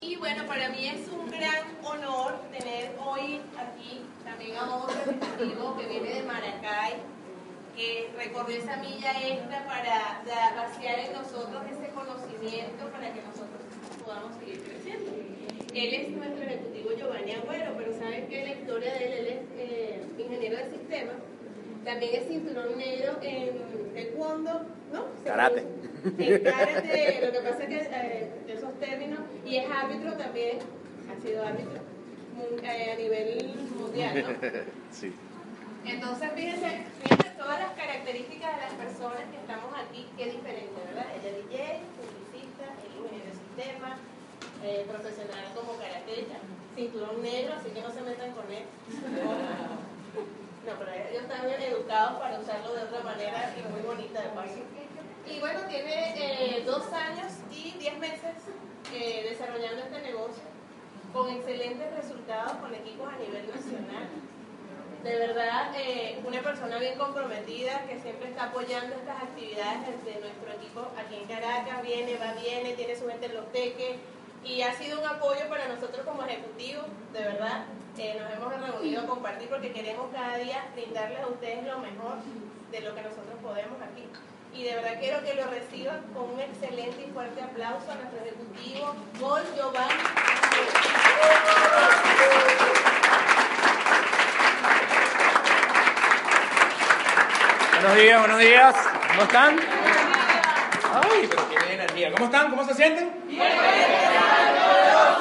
Y bueno, para mí es un gran honor tener hoy aquí también a otro ejecutivo que viene de Maracay, que recorrió esa milla extra para vaciar en nosotros ese conocimiento para que nosotros podamos seguir creciendo. Él es nuestro ejecutivo Giovanni Agüero, pero saben que la historia de él, él es eh, ingeniero de sistemas, también es cinturón negro en taekwondo, ¿no? Karate. En karate, lo que pasa es que eh, esos términos, y es árbitro también, ha sido árbitro eh, a nivel mundial, ¿no? Sí. Entonces, fíjense, fíjense todas las características de las personas que estamos aquí, qué diferente, ¿verdad? Ella es DJ, publicista, el ingeniero de sistema, eh, profesional como karateca, cinturón negro, así que no se metan con él. No, pero ellos están educados para usarlo de otra manera y muy bonita de paso. Y bueno, tiene eh, dos años y diez meses eh, desarrollando este negocio con excelentes resultados con equipos a nivel nacional. De verdad, eh, una persona bien comprometida que siempre está apoyando estas actividades de nuestro equipo aquí en Caracas, viene, va, viene, tiene su gente en los teques y ha sido un apoyo para nosotros como ejecutivos, de verdad. Eh, nos hemos reunido a compartir porque queremos cada día brindarles a ustedes lo mejor de lo que nosotros podemos aquí. Y de verdad quiero que lo reciban con un excelente y fuerte aplauso a nuestro ejecutivo, Paul Giovanni. Buenos días, buenos días. ¿Cómo están? Ay, pero qué energía. ¿Cómo están? ¿Cómo se sienten? Bien. Parece nada. En serio, ¿verdad?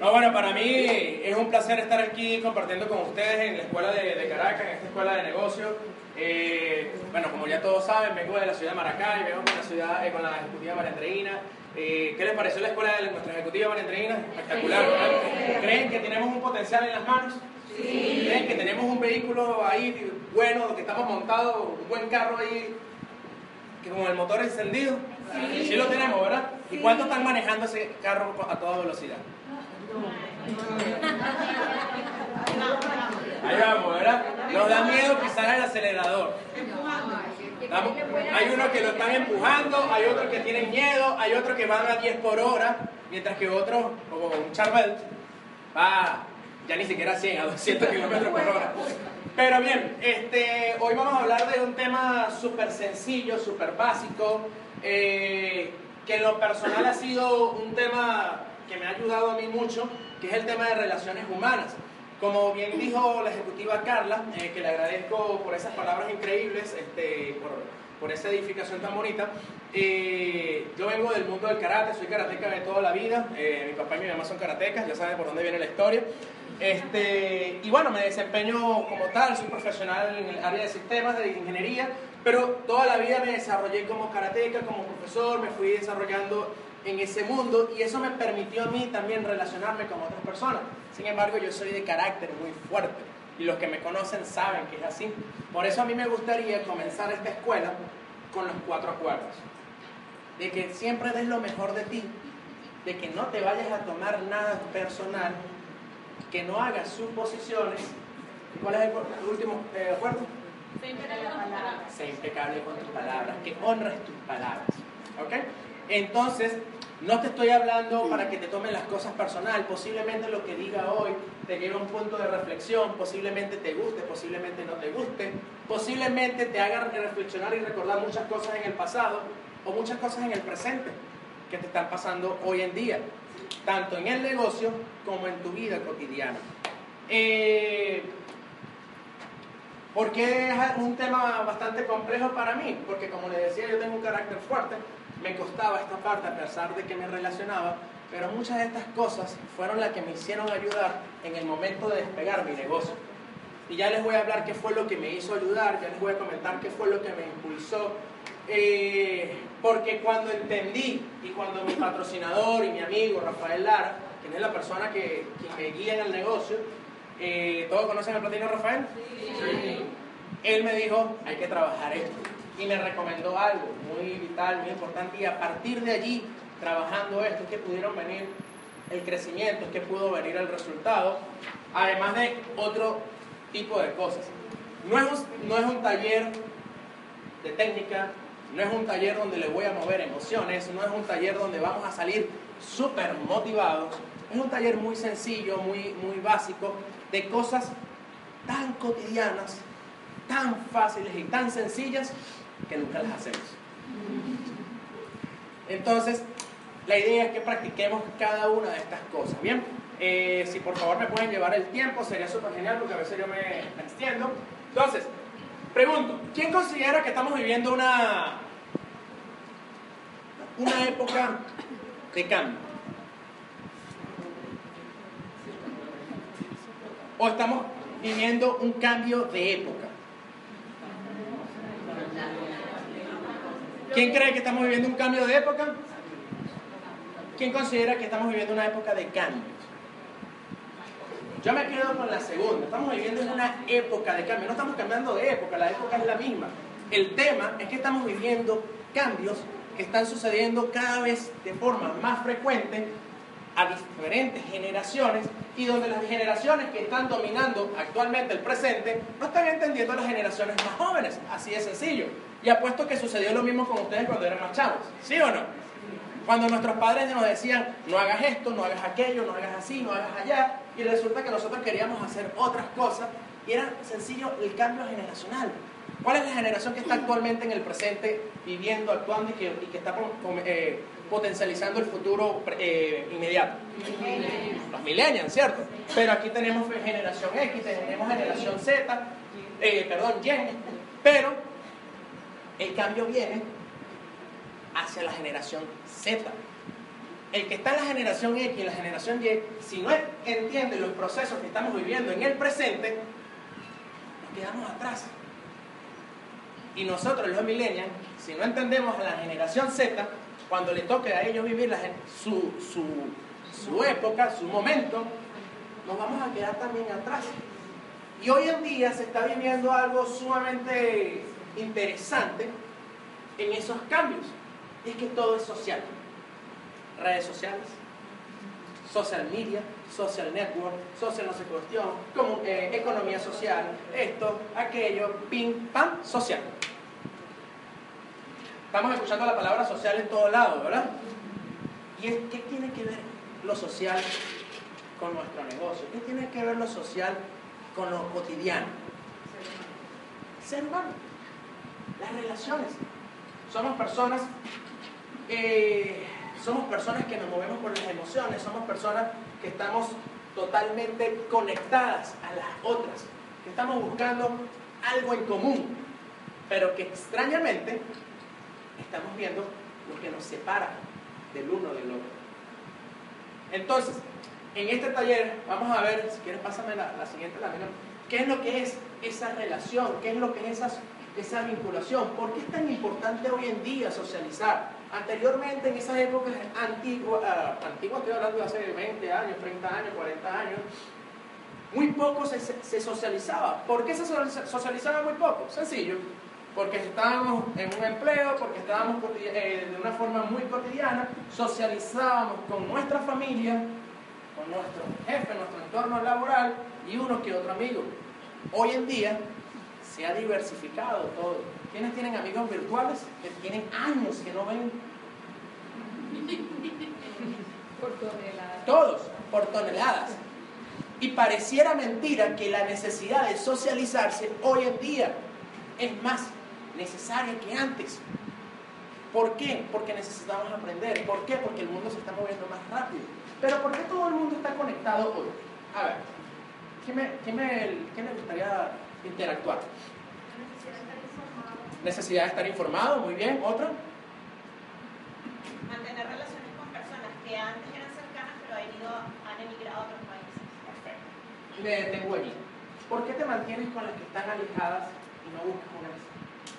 No, bueno, para mí es un placer estar aquí compartiendo con ustedes en la Escuela de, Caracas, en esta Escuela de Negocios. Eh, bueno, como ya todos saben, vengo de la ciudad de Maracay, vengo con la, ciudad, eh, con la Ejecutiva Marandreina. Eh, ¿Qué les pareció la escuela de nuestra Ejecutiva Marandreina? Espectacular, ¿verdad? ¿Creen que tenemos un potencial en las manos? Sí. ¿Creen que tenemos un vehículo ahí bueno, que estamos montados, un buen carro ahí, que con el motor encendido? Sí, lo tenemos, ¿verdad? ¿Y cuánto están manejando ese carro a toda velocidad? Ahí vamos, ¿verdad? Nos da miedo pisar el acelerador. Hay unos que lo están empujando, hay otros que tienen miedo, hay otros que van a 10 por hora, mientras que otros, como un Charbel, va ya ni siquiera a 100, a 200 kilómetros por hora. Pero bien, este, hoy vamos a hablar de un tema súper sencillo, súper básico, eh, que en lo personal ha sido un tema que me ha ayudado a mí mucho, que es el tema de relaciones humanas. Como bien dijo la ejecutiva Carla, eh, que le agradezco por esas palabras increíbles, este, por, por esa edificación tan bonita, eh, yo vengo del mundo del karate, soy karateca de toda la vida, eh, mi papá y mi mamá son karatecas, ya saben por dónde viene la historia. Este, y bueno, me desempeño como tal, soy profesional en el área de sistemas, de ingeniería, pero toda la vida me desarrollé como karateca, como profesor, me fui desarrollando en ese mundo y eso me permitió a mí también relacionarme con otras personas. Sin embargo, yo soy de carácter muy fuerte y los que me conocen saben que es así. Por eso a mí me gustaría comenzar esta escuela con los cuatro acuerdos. De que siempre des lo mejor de ti, de que no te vayas a tomar nada personal, que no hagas suposiciones. ¿Cuál es el, último eh, acuerdo? Sé impecable con tus palabras. Que honres tus palabras. ¿Ok? Entonces, no te estoy hablando para que te tomen las cosas personal. Posiblemente lo que diga hoy te lleve a un punto de reflexión. Posiblemente te guste, posiblemente no te guste. Posiblemente te haga reflexionar y recordar muchas cosas en el pasado o muchas cosas en el presente que te están pasando hoy en día. Tanto en el negocio como en tu vida cotidiana. Eh, ¿Por qué es un tema bastante complejo para mí? Porque como les decía, yo tengo un carácter fuerte me costaba esta parte a pesar de que me relacionaba, pero muchas de estas cosas fueron las que me hicieron ayudar en el momento de despegar mi negocio. Y ya les voy a hablar qué fue lo que me hizo ayudar, ya les voy a comentar qué fue lo que me impulsó eh, porque cuando entendí y cuando mi patrocinador y mi amigo Rafael Lara, quien es la persona que, que me guía en el negocio, eh, ¿todos conocen al platino Rafael? Sí. Él me dijo, hay que trabajar esto. Y me recomendó algo muy vital, muy importante. Y a partir de allí, trabajando esto, es que pudieron venir el crecimiento, es que pudo venir el resultado. Además de otro tipo de cosas. No es, no es un taller de técnica, no es un taller donde le voy a mover emociones, no es un taller donde vamos a salir súper motivados. Es un taller muy sencillo, muy, muy básico, de cosas tan cotidianas, tan fáciles y tan sencillas que nunca las hacemos. Entonces, la idea es que practiquemos cada una de estas cosas. Bien, eh, si por favor me pueden llevar el tiempo, sería súper genial porque a veces yo me, me extiendo. Entonces, pregunto, ¿quién considera que estamos viviendo una, una época de cambio? ¿O estamos viviendo un cambio de época? ¿Quién cree que estamos viviendo un cambio de época? ¿Quién considera que estamos viviendo una época de cambios? Yo me quedo con la segunda. Estamos viviendo en una época de cambio. No estamos cambiando de época, la época es la misma. El tema es que estamos viviendo cambios que están sucediendo cada vez de forma más frecuente a diferentes generaciones y donde las generaciones que están dominando actualmente el presente no están entendiendo a las generaciones más jóvenes. Así de sencillo. Y apuesto que sucedió lo mismo con ustedes cuando eran más chavos. ¿Sí o no? Cuando nuestros padres nos decían, no hagas esto, no hagas aquello, no hagas así, no hagas allá, y resulta que nosotros queríamos hacer otras cosas, y era sencillo el cambio generacional. ¿Cuál es la generación que está actualmente en el presente, viviendo, actuando y que, y que está eh, potencializando el futuro eh, inmediato? Los millennials, ¿cierto? Pero aquí tenemos generación X, tenemos generación Z, eh, perdón, Y, pero el cambio viene hacia la generación Z. El que está en la generación X y la generación Y, si no entiende los procesos que estamos viviendo en el presente, nos quedamos atrás. Y nosotros, los millennials, si no entendemos a la generación Z, cuando le toque a ellos vivir su, su, su época, su momento, nos vamos a quedar también atrás. Y hoy en día se está viviendo algo sumamente interesante en esos cambios. Es que todo es social. Redes sociales, social media, social network, social no sé cuestión, eh, economía social, esto, aquello, ping, pam, social. Estamos escuchando la palabra social en todos lados, ¿verdad? ¿Y qué tiene que ver lo social con nuestro negocio? ¿Qué tiene que ver lo social con lo cotidiano? Ser humano. Las relaciones. Somos personas, somos personas que nos movemos por las emociones, somos personas que estamos totalmente conectadas a las otras, que estamos buscando algo en común, pero que extrañamente estamos viendo lo que nos separa del uno del otro. Entonces, en este taller vamos a ver, si quieres pásame la, la siguiente lámina, qué es lo que es esa relación, qué es lo que es esas, esa vinculación, por qué es tan importante hoy en día socializar. Anteriormente, en esas épocas antiguas, uh, antiguas estoy hablando de hace 20 años, 30 años, 40 años, muy poco se, se socializaba. ¿Por qué se socializaba muy poco? Sencillo, porque estábamos en un empleo, porque estábamos eh, de una forma muy cotidiana, socializábamos con nuestra familia, con nuestro jefe, nuestro entorno laboral y uno que otro amigo. Hoy en día se ha diversificado todo. ¿Quiénes tienen amigos virtuales que tienen años que no ven? Por toneladas. Todos, por toneladas. Y pareciera mentira que la necesidad de socializarse hoy en día es más necesaria que antes. ¿Por qué? Porque necesitamos aprender. ¿Por qué? Porque el mundo se está moviendo más rápido. Pero ¿por qué todo el mundo está conectado hoy? A ver, ¿qué me, qué me, qué me gustaría interactuar? Necesidad de estar informado, muy bien. ¿Otra? Mantener relaciones con personas que antes eran cercanas pero han, ido, han emigrado a otros países. Perfecto. Me detengo allí. ¿Por qué te mantienes con las que están alejadas y no buscas una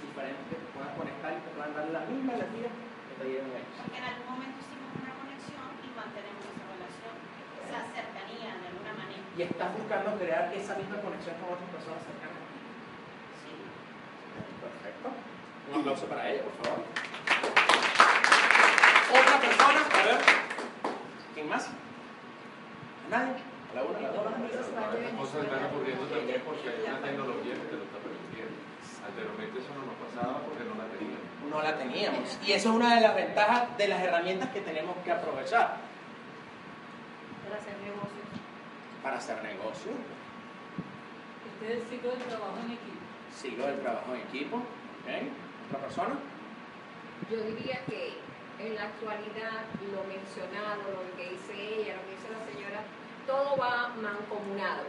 diferentes que te puedan conectar y te puedan dar la misma energía que te dieron ellos. Porque en algún momento hicimos una conexión y mantenemos esa relación, esa cercanía de. Y estás buscando crear esa misma conexión con otras personas cercanas. Sí. Perfecto. Un aplauso para ella, por favor. Otra persona, a ver. ¿Quién más? ¿Nadie? A la una, a la dos, a la tres. Estas cosas están ocurriendo también porque hay una tecnología que te lo está permitiendo. Anteriormente eso no nos pasaba porque no la teníamos. No la teníamos. Y eso es una de las ventajas de las herramientas que tenemos que aprovechar para hacer negocios. Para hacer negocio. Este es el ciclo del trabajo en equipo. Sigo el trabajo en equipo. ¿ok? ¿Otra persona? Yo diría que en la actualidad lo mencionado, lo que dice ella, lo que dice la señora, todo va mancomunado.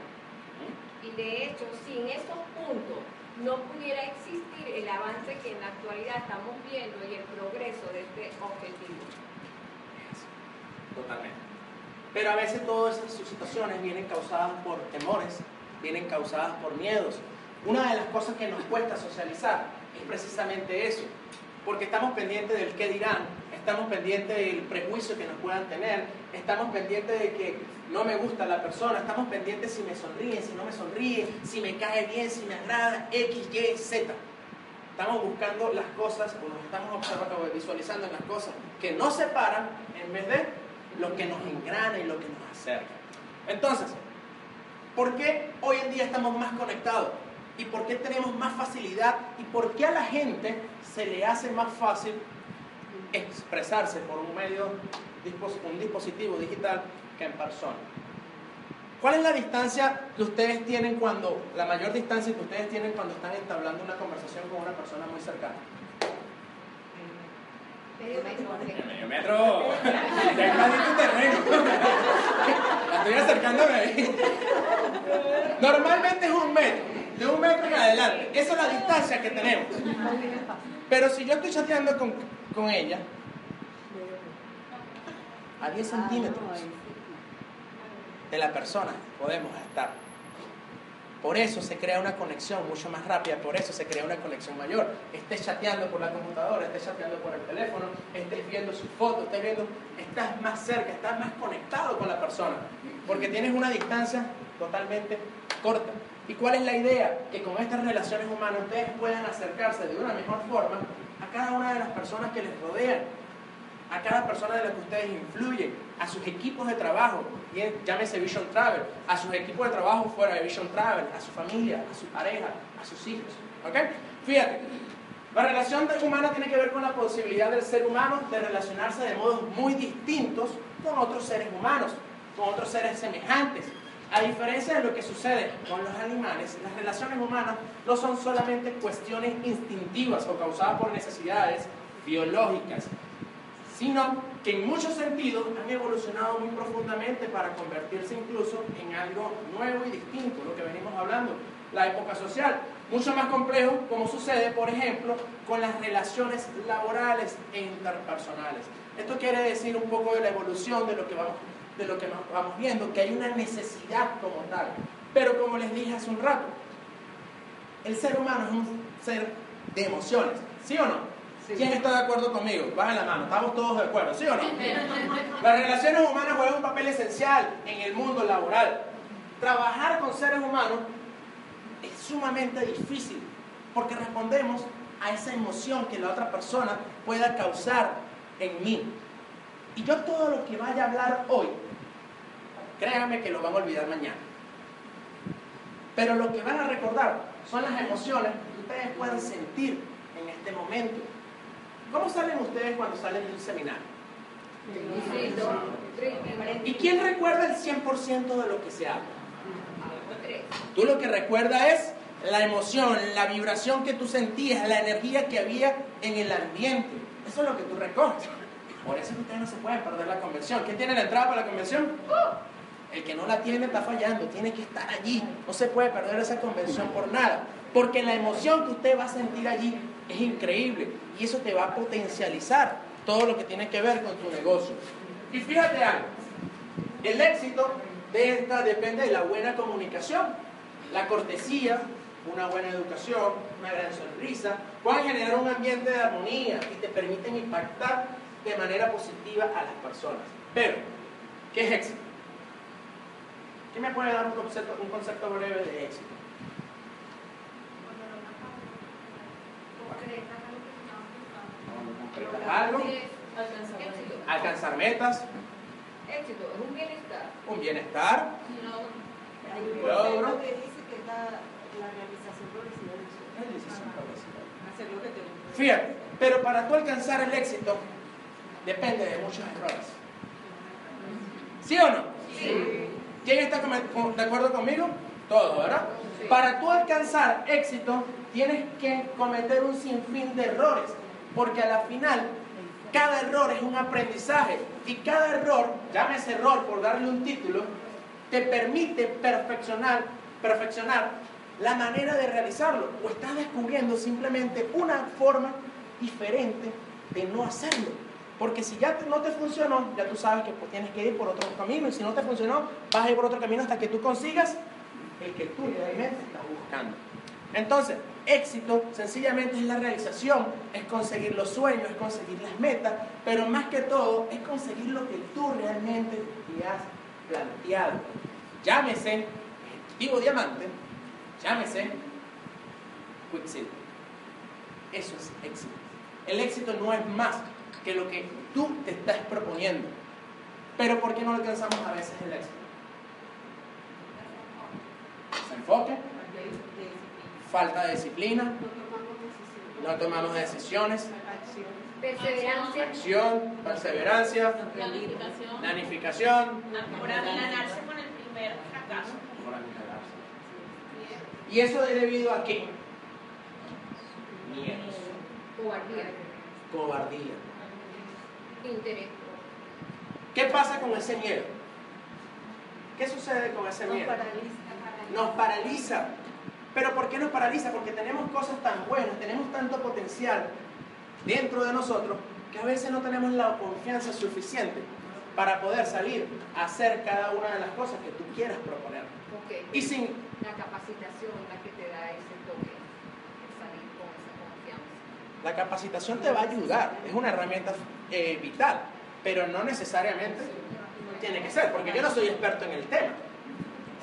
Y de hecho, sin esos puntos no pudiera existir el avance que en la actualidad estamos viendo y el progreso de este objetivo. Totalmente. Pero a veces todas esas situaciones vienen causadas por temores, vienen causadas por miedos. Una de las cosas que nos cuesta socializar es precisamente eso, porque estamos pendientes del qué dirán, estamos pendientes del prejuicio que nos puedan tener, estamos pendientes de que no me gusta la persona, estamos pendientes si me sonríe, si no me sonríe, si me cae bien, si me agrada, X, Y, Z. Estamos buscando las cosas, o nos estamos observando, visualizando las cosas que nos separan en vez de lo que nos engrana y lo que nos acerca. Entonces, ¿por qué hoy en día estamos más conectados? ¿Y por qué tenemos más facilidad? ¿Y por qué a la gente se le hace más fácil expresarse por un medio, un dispositivo digital que en persona? ¿Cuál es la distancia que ustedes tienen cuando, la mayor distancia que ustedes tienen cuando están entablando una conversación con una persona muy cercana? Medio metro. Medio metro. Ya invadí tu terreno. La estoy acercándome ahí. Normalmente es un metro. De un metro en adelante. Esa es la distancia que tenemos. Pero si yo estoy chateando con, con ella a 10 centímetros de la persona podemos estar. Por eso se crea una conexión mucho más rápida, por eso se crea una conexión mayor. Estés chateando por la computadora, estés chateando por el teléfono, estés viendo sus fotos, estés viendo, estás más cerca, estás más conectado con la persona, porque tienes una distancia totalmente corta. ¿Y cuál es la idea? Que con estas relaciones humanas ustedes puedan acercarse de una mejor forma a cada una de las personas que les rodean, a cada persona de la que ustedes influyen, a sus equipos de trabajo, llámese Vision Travel, a sus equipos de trabajo fuera de Vision Travel, a su familia, a su pareja, a sus hijos. ¿Ok? Fíjate, la relación humana tiene que ver con la posibilidad del ser humano de relacionarse de modos muy distintos con otros seres humanos, con otros seres semejantes. A diferencia de lo que sucede con los animales, las relaciones humanas no son solamente cuestiones instintivas o causadas por necesidades biológicas, sino que en muchos sentidos han evolucionado muy profundamente para convertirse incluso en algo nuevo y distinto, lo que venimos hablando, la época social. Mucho más complejo, como sucede, por ejemplo, con las relaciones laborales e interpersonales. Esto quiere decir un poco de la evolución de lo que vamos, de lo que vamos viendo, que hay una necesidad como tal. Pero como les dije hace un rato, el ser humano es un ser de emociones, ¿sí o no? ¿Quién está de acuerdo conmigo? Baja la mano, estamos todos de acuerdo, ¿sí o no? Las relaciones humanas juegan un papel esencial en el mundo laboral. Trabajar con seres humanos es sumamente difícil porque respondemos a esa emoción que la otra persona pueda causar en mí. Y yo todo lo que vaya a hablar hoy, créanme que lo van a olvidar mañana. Pero lo que van a recordar son las emociones que ustedes puedan sentir en este momento. ¿Cómo salen ustedes cuando salen de un seminario? ¿Y quién recuerda el 100% de lo que se habla? Tú lo que recuerdas es la emoción, la vibración que tú sentías, la energía que había en el ambiente. Eso es lo que tú recordas. Por eso ustedes no se pueden perder la convención. ¿Quién tiene la entrada para la convención? El que no la tiene está fallando, tiene que estar allí. No se puede perder esa convención por nada. Porque la emoción que usted va a sentir allí es increíble y eso te va a potencializar todo lo que tiene que ver con tu negocio. Y fíjate algo, el éxito de esta depende de la buena comunicación, la cortesía, una buena educación, una gran sonrisa, puedan generar un ambiente de armonía y te permiten impactar de manera positiva a las personas. Pero, ¿qué es éxito? ¿Quién me puede dar un concepto, un concepto breve de éxito? Concretar algo, Alcanzar metas, Éxito es un bienestar. un bienestar, Hay Logro. que dice que es la, la realización progresiva del sueño. Hacer lo que te gusta. Fíjate, pero para tú alcanzar el éxito depende de muchos errores. ¿Sí o no? ¿Quién está de acuerdo conmigo? Todos, ¿verdad? Sí. Para tú alcanzar éxito tienes que cometer un sinfín de errores, porque a la final cada error es un aprendizaje y cada error, llámese error por darle un título, te permite perfeccionar, perfeccionar la manera de realizarlo o estás descubriendo simplemente una forma diferente de no hacerlo. Porque si ya no te funcionó, ya tú sabes que pues, tienes que ir por otro camino y si no te funcionó, vas a ir por otro camino hasta que tú consigas el que tú realmente estás buscando. Entonces, éxito sencillamente es la realización, es conseguir los sueños, es conseguir las metas, pero más que todo es conseguir lo que tú realmente te has planteado. Llámese Ejecutivo Diamante, llámese Quicksilver. Eso es éxito. El éxito no es más que lo que tú te estás proponiendo. Pero ¿por qué no alcanzamos a veces el éxito? Desenfoque, falta de disciplina, no tomamos decisiones, Perseverancia. acción, perseverancia, Planificación. planificación. Por afianarse con el primer fracaso. ¿Y eso es debido a qué? Miedos, Cobardía. cobardía. Interés. ¿Qué pasa con ese miedo? ¿Qué sucede con ese miedo? Nos paraliza. ¿Pero por qué nos paraliza? Porque tenemos cosas tan buenas, tenemos tanto potencial dentro de nosotros que a veces no tenemos la confianza suficiente para poder salir a hacer cada una de las cosas que tú quieras proponer. Y sin La capacitación la que te da ese toque. el salir con esa confianza. la capacitación te va a ayudar, es una herramienta eh, vital, pero no necesariamente tiene que ser, porque yo no soy experto en el tema.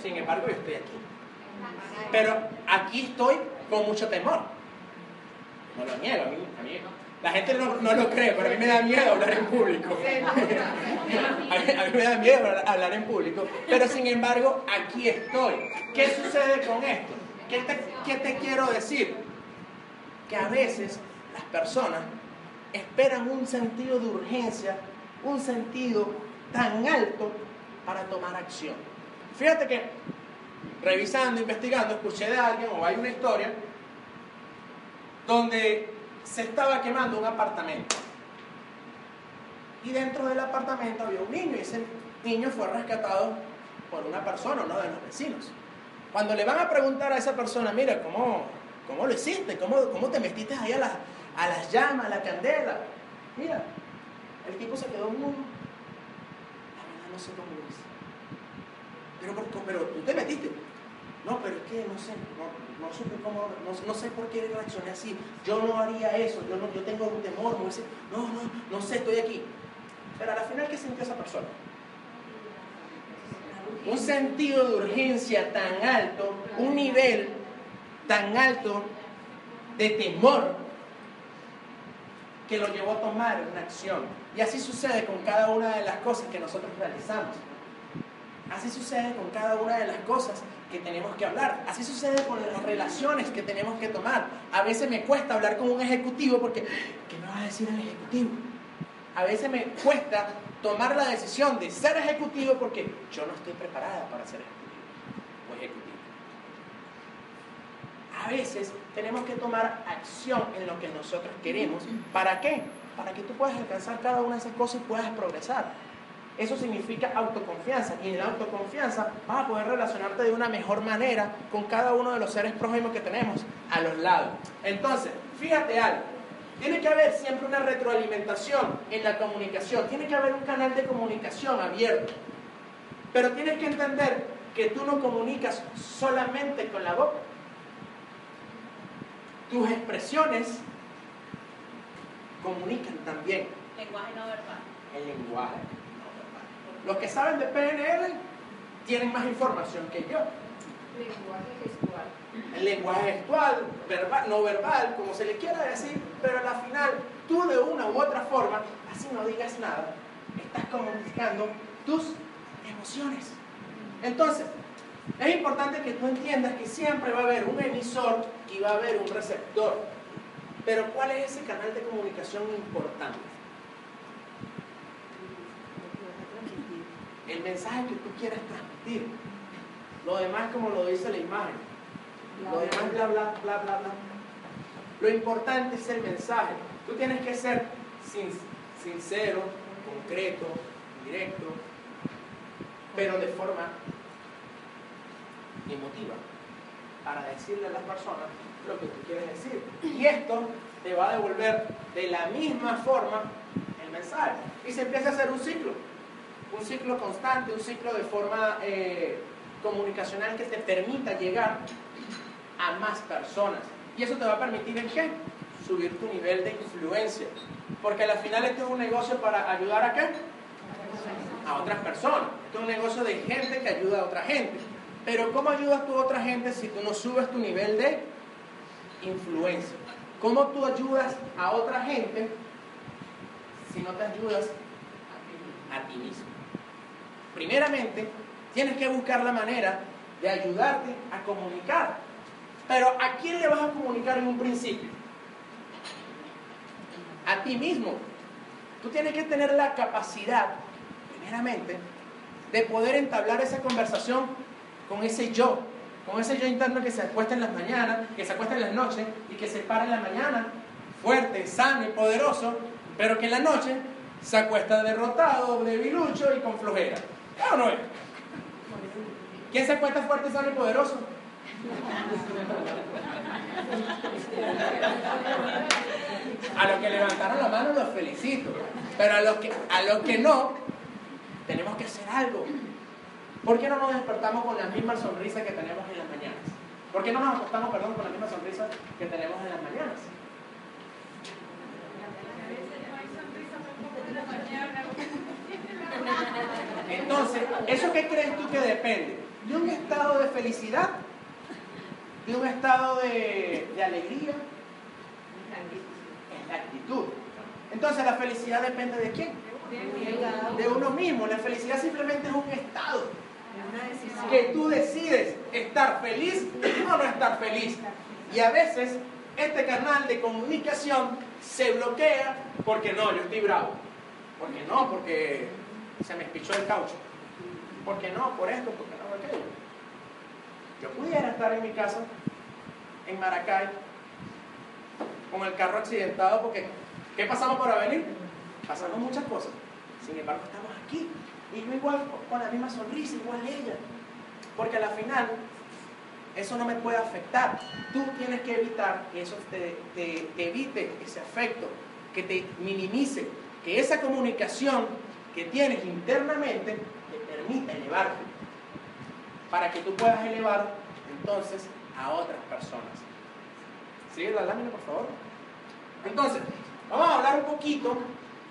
Sin embargo, yo estoy aquí. Pero aquí estoy con mucho temor. No lo niego, a mí, a mí- la gente no, no lo cree, pero a mí me da miedo hablar en público. A mí, a mí me da miedo hablar- hablar en público, pero sin embargo, aquí estoy. ¿Qué sucede con esto? ¿Qué te, qué te quiero decir? Que a veces las personas esperan un sentido de urgencia, un sentido tan alto para tomar acción. Fíjate que revisando, investigando, escuché de alguien o hay una historia donde se estaba quemando un apartamento. Y dentro del apartamento había un niño y ese niño fue rescatado por una persona, uno de los vecinos. Cuando le van a preguntar a esa persona, mira, ¿cómo, cómo lo hiciste? ¿Cómo, ¿Cómo te metiste ahí a las, llamas, a la candela? Mira, el tipo se quedó mudo. La verdad no sé cómo lo hice. Pero, pero tú te metiste. No, pero es que no sé, no, no supe cómo, no, no sé por qué reaccioné así. Yo no haría eso, yo, no, yo tengo un temor, me hubiese- no, no, no sé, estoy aquí. Pero al final, ¿qué sintió esa persona? Un sentido de urgencia tan alto, un nivel tan alto de temor que lo llevó a tomar una acción. Y así sucede con cada una de las cosas que nosotros realizamos. Así sucede con cada una de las cosas que tenemos que hablar. Así sucede con las relaciones que tenemos que tomar. A veces me cuesta hablar con un ejecutivo porque, ¿qué me va a decir el ejecutivo? A veces me cuesta tomar la decisión de ser ejecutivo porque yo no estoy preparada para ser ejecutivo ejecutivo. A veces tenemos que tomar acción en lo que nosotros queremos. ¿Para qué? Para que tú puedas alcanzar cada una de esas cosas y puedas progresar. Eso significa autoconfianza y en la autoconfianza vas a poder relacionarte de una mejor manera con cada uno de los seres prójimos que tenemos a los lados. Entonces, fíjate algo, tiene que haber siempre una retroalimentación en la comunicación, tiene que haber un canal de comunicación abierto, pero tienes que entender que tú no comunicas solamente con la boca, tus expresiones comunican también Lenguaje no verbal. el lenguaje. Los que saben de PNL tienen más información que yo. Lenguaje gestual. El lenguaje gestual, verbal, no verbal, como se le quiera decir, pero al final tú de una u otra forma, así no digas nada, estás comunicando tus emociones. Entonces, es importante que tú entiendas que siempre va a haber un emisor y va a haber un receptor. Pero ¿cuál es ese canal de comunicación importante? El mensaje que tú quieres transmitir. Lo demás como lo dice la imagen. Lo demás bla bla bla bla bla. Lo importante es el mensaje. Tú tienes que ser sin- sincero, concreto, directo, pero de forma emotiva para decirle a las personas lo que tú quieres decir. Y esto te va a devolver de la misma forma el mensaje. Y se empieza a hacer un ciclo, un ciclo constante, un ciclo de forma eh, comunicacional que te permita llegar a más personas. Y eso te va a permitir en qué? Subir tu nivel de influencia. Porque al final esto es un negocio para ayudar a qué? A otras personas. Esto es un negocio de gente que ayuda a otra gente. Pero ¿cómo ayudas tú a otra gente si tú no subes tu nivel de influencia? ¿Cómo tú ayudas a otra gente si no te ayudas a ti mismo? Primeramente, tienes que buscar la manera de ayudarte a comunicar. Pero ¿a quién le vas a comunicar en un principio? A ti mismo. Tú tienes que tener la capacidad, primeramente, de poder entablar esa conversación con ese yo, con ese yo interno que se acuesta en las mañanas, que se acuesta en las noches y que se para en la mañana, fuerte, sano y poderoso, pero que en la noche se acuesta derrotado, debilucho y con flojera. ¿Es o no? ¿Quién se acuesta fuerte, y poderoso? A los que levantaron la mano los felicito, pero a los que, a los que no, tenemos que hacer algo. ¿Por qué no nos despertamos con la misma sonrisa que tenemos en las mañanas? ¿Por qué no nos acostamos, perdón, con la misma sonrisa que tenemos en las mañanas? Entonces, ¿eso qué crees tú que depende? ¿De un estado de felicidad? ¿De un estado de, alegría? Es la actitud. Entonces, ¿la felicidad depende de quién? De uno mismo. La felicidad simplemente es un estado que tú decides estar feliz o no estar feliz. Y a veces este canal de comunicación se bloquea porque no, yo estoy bravo. Porque no, porque se me espichó el caucho. Porque no, por esto, porque no, por aquello. Yo pudiera estar en mi casa, en Maracay, con el carro accidentado porque ¿qué pasamos para venir? Pasamos muchas cosas. Sin embargo, estamos aquí. Y yo igual con la misma sonrisa, igual ella. Porque al final eso no me puede afectar. Tú tienes que evitar que eso te- te evite ese afecto, que te minimice, que esa comunicación que tienes internamente te permita elevarte. Para que tú puedas elevar entonces a otras personas. Sigue la lámina, por favor. Entonces, vamos a hablar un poquito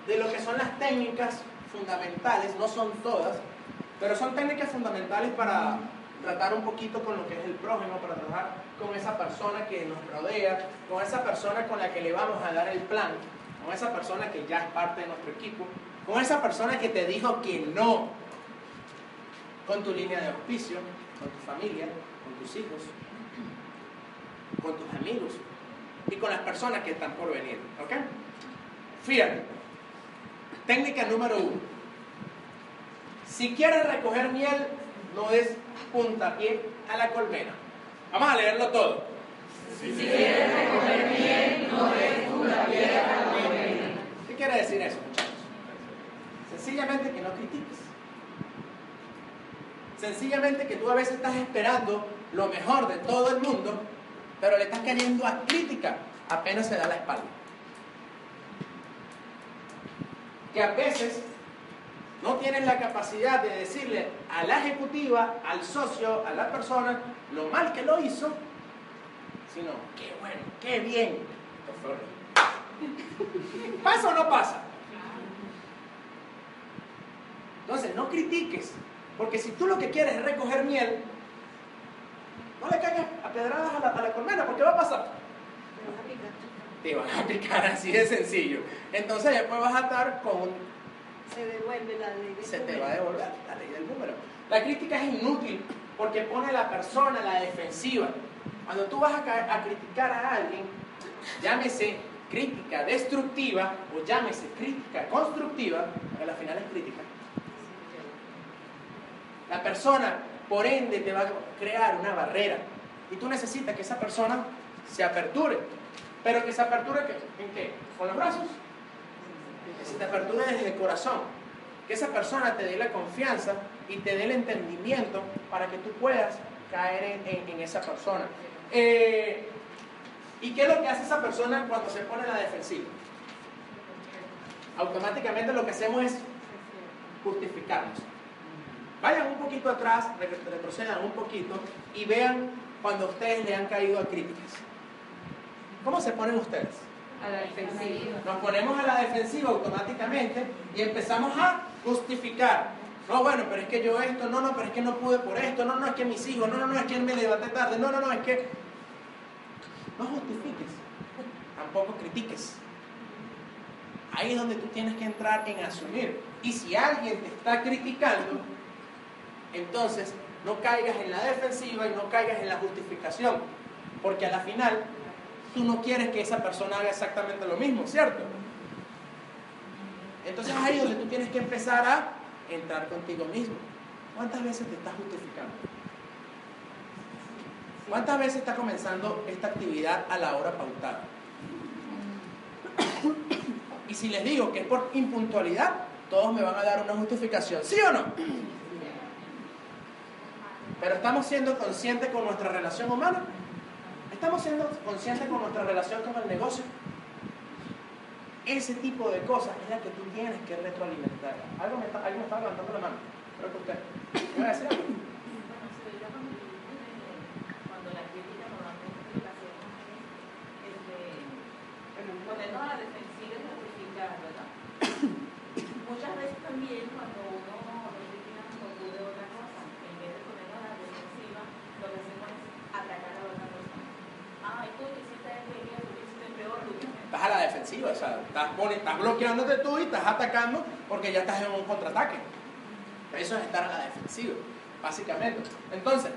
de lo que son las técnicas fundamentales, no son todas, pero son técnicas fundamentales para tratar un poquito con lo que es el prójimo, para trabajar con esa persona que nos rodea, con esa persona con la que le vamos a dar el plan, con esa persona que ya es parte de nuestro equipo, con esa persona que te dijo que no, con tu línea de auspicio, con tu familia, con tus hijos, con tus amigos y con las personas que están por venir. ¿Ok? Fíjate, técnica número uno. Si quieres recoger miel, no des puntapié a la colmena. Vamos a leerlo todo. Si quieres recoger miel, no des puntapié a la colmena. ¿Qué quiere decir eso? Sencillamente que no critiques. Sencillamente que tú a veces estás esperando lo mejor de todo el mundo, pero le estás cayendo a crítica apenas se da la espalda. Que a veces no tienes la capacidad de decirle a la ejecutiva, al socio, a la persona, lo mal que lo hizo, sino qué bueno, qué bien. ¿Pasa o no pasa? Entonces, no critiques, porque si tú lo que quieres es recoger miel, no le caigas a pedradas a la, a la colmena, porque va a pasar. Te van a picar así de sencillo. Entonces después vas a estar con Se devuelve la ley. de se te va a devolver la ley del número. La crítica es inútil porque pone a la persona a la defensiva. Cuando tú vas a, a criticar a alguien, llámese crítica destructiva o llámese crítica constructiva, porque al final es crítica. La persona, por ende, te va a crear una barrera y tú necesitas que esa persona se aperture. Pero que se aperture. ¿en qué? ¿Con los brazos? Que se te aperture desde el corazón. Que esa persona te dé la confianza y te dé el entendimiento para que tú puedas caer en esa persona. Eh, ¿Y qué es lo que hace esa persona cuando se pone en la defensiva? Automáticamente lo que hacemos es justificarnos. Vayan un poquito atrás, re- retrocedan un poquito y vean cuando ustedes le han caído a críticas. ¿Cómo se ponen ustedes? A la defensiva. Nos ponemos a la defensiva automáticamente y empezamos a justificar. No, bueno, pero es que yo esto, no, no, pero es que no pude por esto, no, no, es que mis hijos, no, no, no, es que me levanté tarde, no, no, no, es que... No justifiques, tampoco critiques. Ahí es donde tú tienes que entrar en asumir. Y si alguien te está criticando, entonces no caigas en la defensiva y no caigas en la justificación. Porque a la final tú no quieres que esa persona haga exactamente lo mismo, ¿cierto? Entonces ahí es donde tú tienes que empezar a entrar contigo mismo. ¿Cuántas veces te estás justificando? ¿Cuántas veces está comenzando esta actividad a la hora pautada? Y si les digo que es por impuntualidad, todos me van a dar una justificación, ¿sí o no? Pero estamos siendo conscientes con nuestra relación humana. Estamos siendo conscientes con nuestra relación con el negocio. Ese tipo de cosas es la que tú tienes que retroalimentar. Algo me está, alguien me está levantando la mano. Creo que usted. ¿Me va a decir algo? Este, ponernos a la defensiva y justificar, ¿verdad? Muchas veces también cuando uno no critica no ocurre otra cosa, en vez de ponernos a la defensiva, lo que hacemos es atacar a la otra persona. Ay, tú que hiciste esto y eso, tú hiciste peor, tú hiciste Estás a la defensiva, o sea, estás, estás bloqueándote tú y estás atacando porque ya estás en un contraataque. Eso es estar a la defensiva, básicamente. Entonces,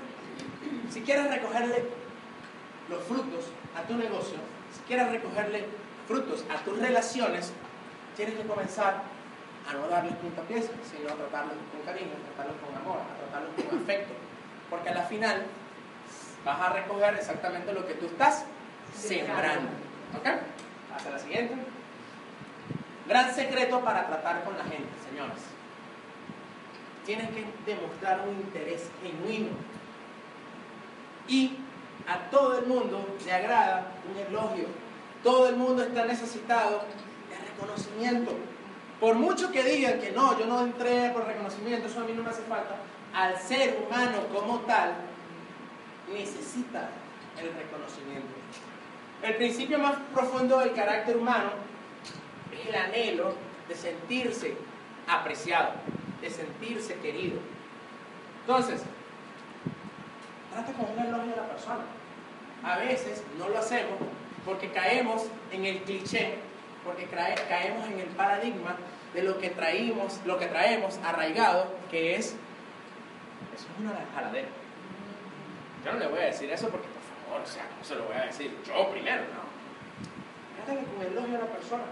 si quieres recogerle los frutos a tu negocio, si quieres recogerle frutos a tus relaciones, tienes que comenzar a no darles puntapiés, sino a tratarlos con cariño, a tratarlos con amor, a tratarlos con afecto. Porque a la final vas a recoger exactamente lo que tú estás sembrando. ¿Ok? Hasta la siguiente. Gran secreto para tratar con la gente, señores. Tienes que demostrar un interés genuino. Y a todo el mundo le agrada un elogio. Todo el mundo está necesitado de reconocimiento. Por mucho que digan que no, yo no entré por reconocimiento, eso a mí no me hace falta, al ser humano como tal necesita el reconocimiento. El principio más profundo del carácter humano es el anhelo de sentirse apreciado, de sentirse querido. Entonces, trata con un elogio a la persona. A veces no lo hacemos porque caemos en el cliché, porque cae- caemos en el paradigma de lo que traímos, lo que traemos arraigado, que es eso es una jaladera. Yo no le voy a decir eso porque, por o sea, no se lo voy a decir yo primero, no. Trátale con elogio a la persona.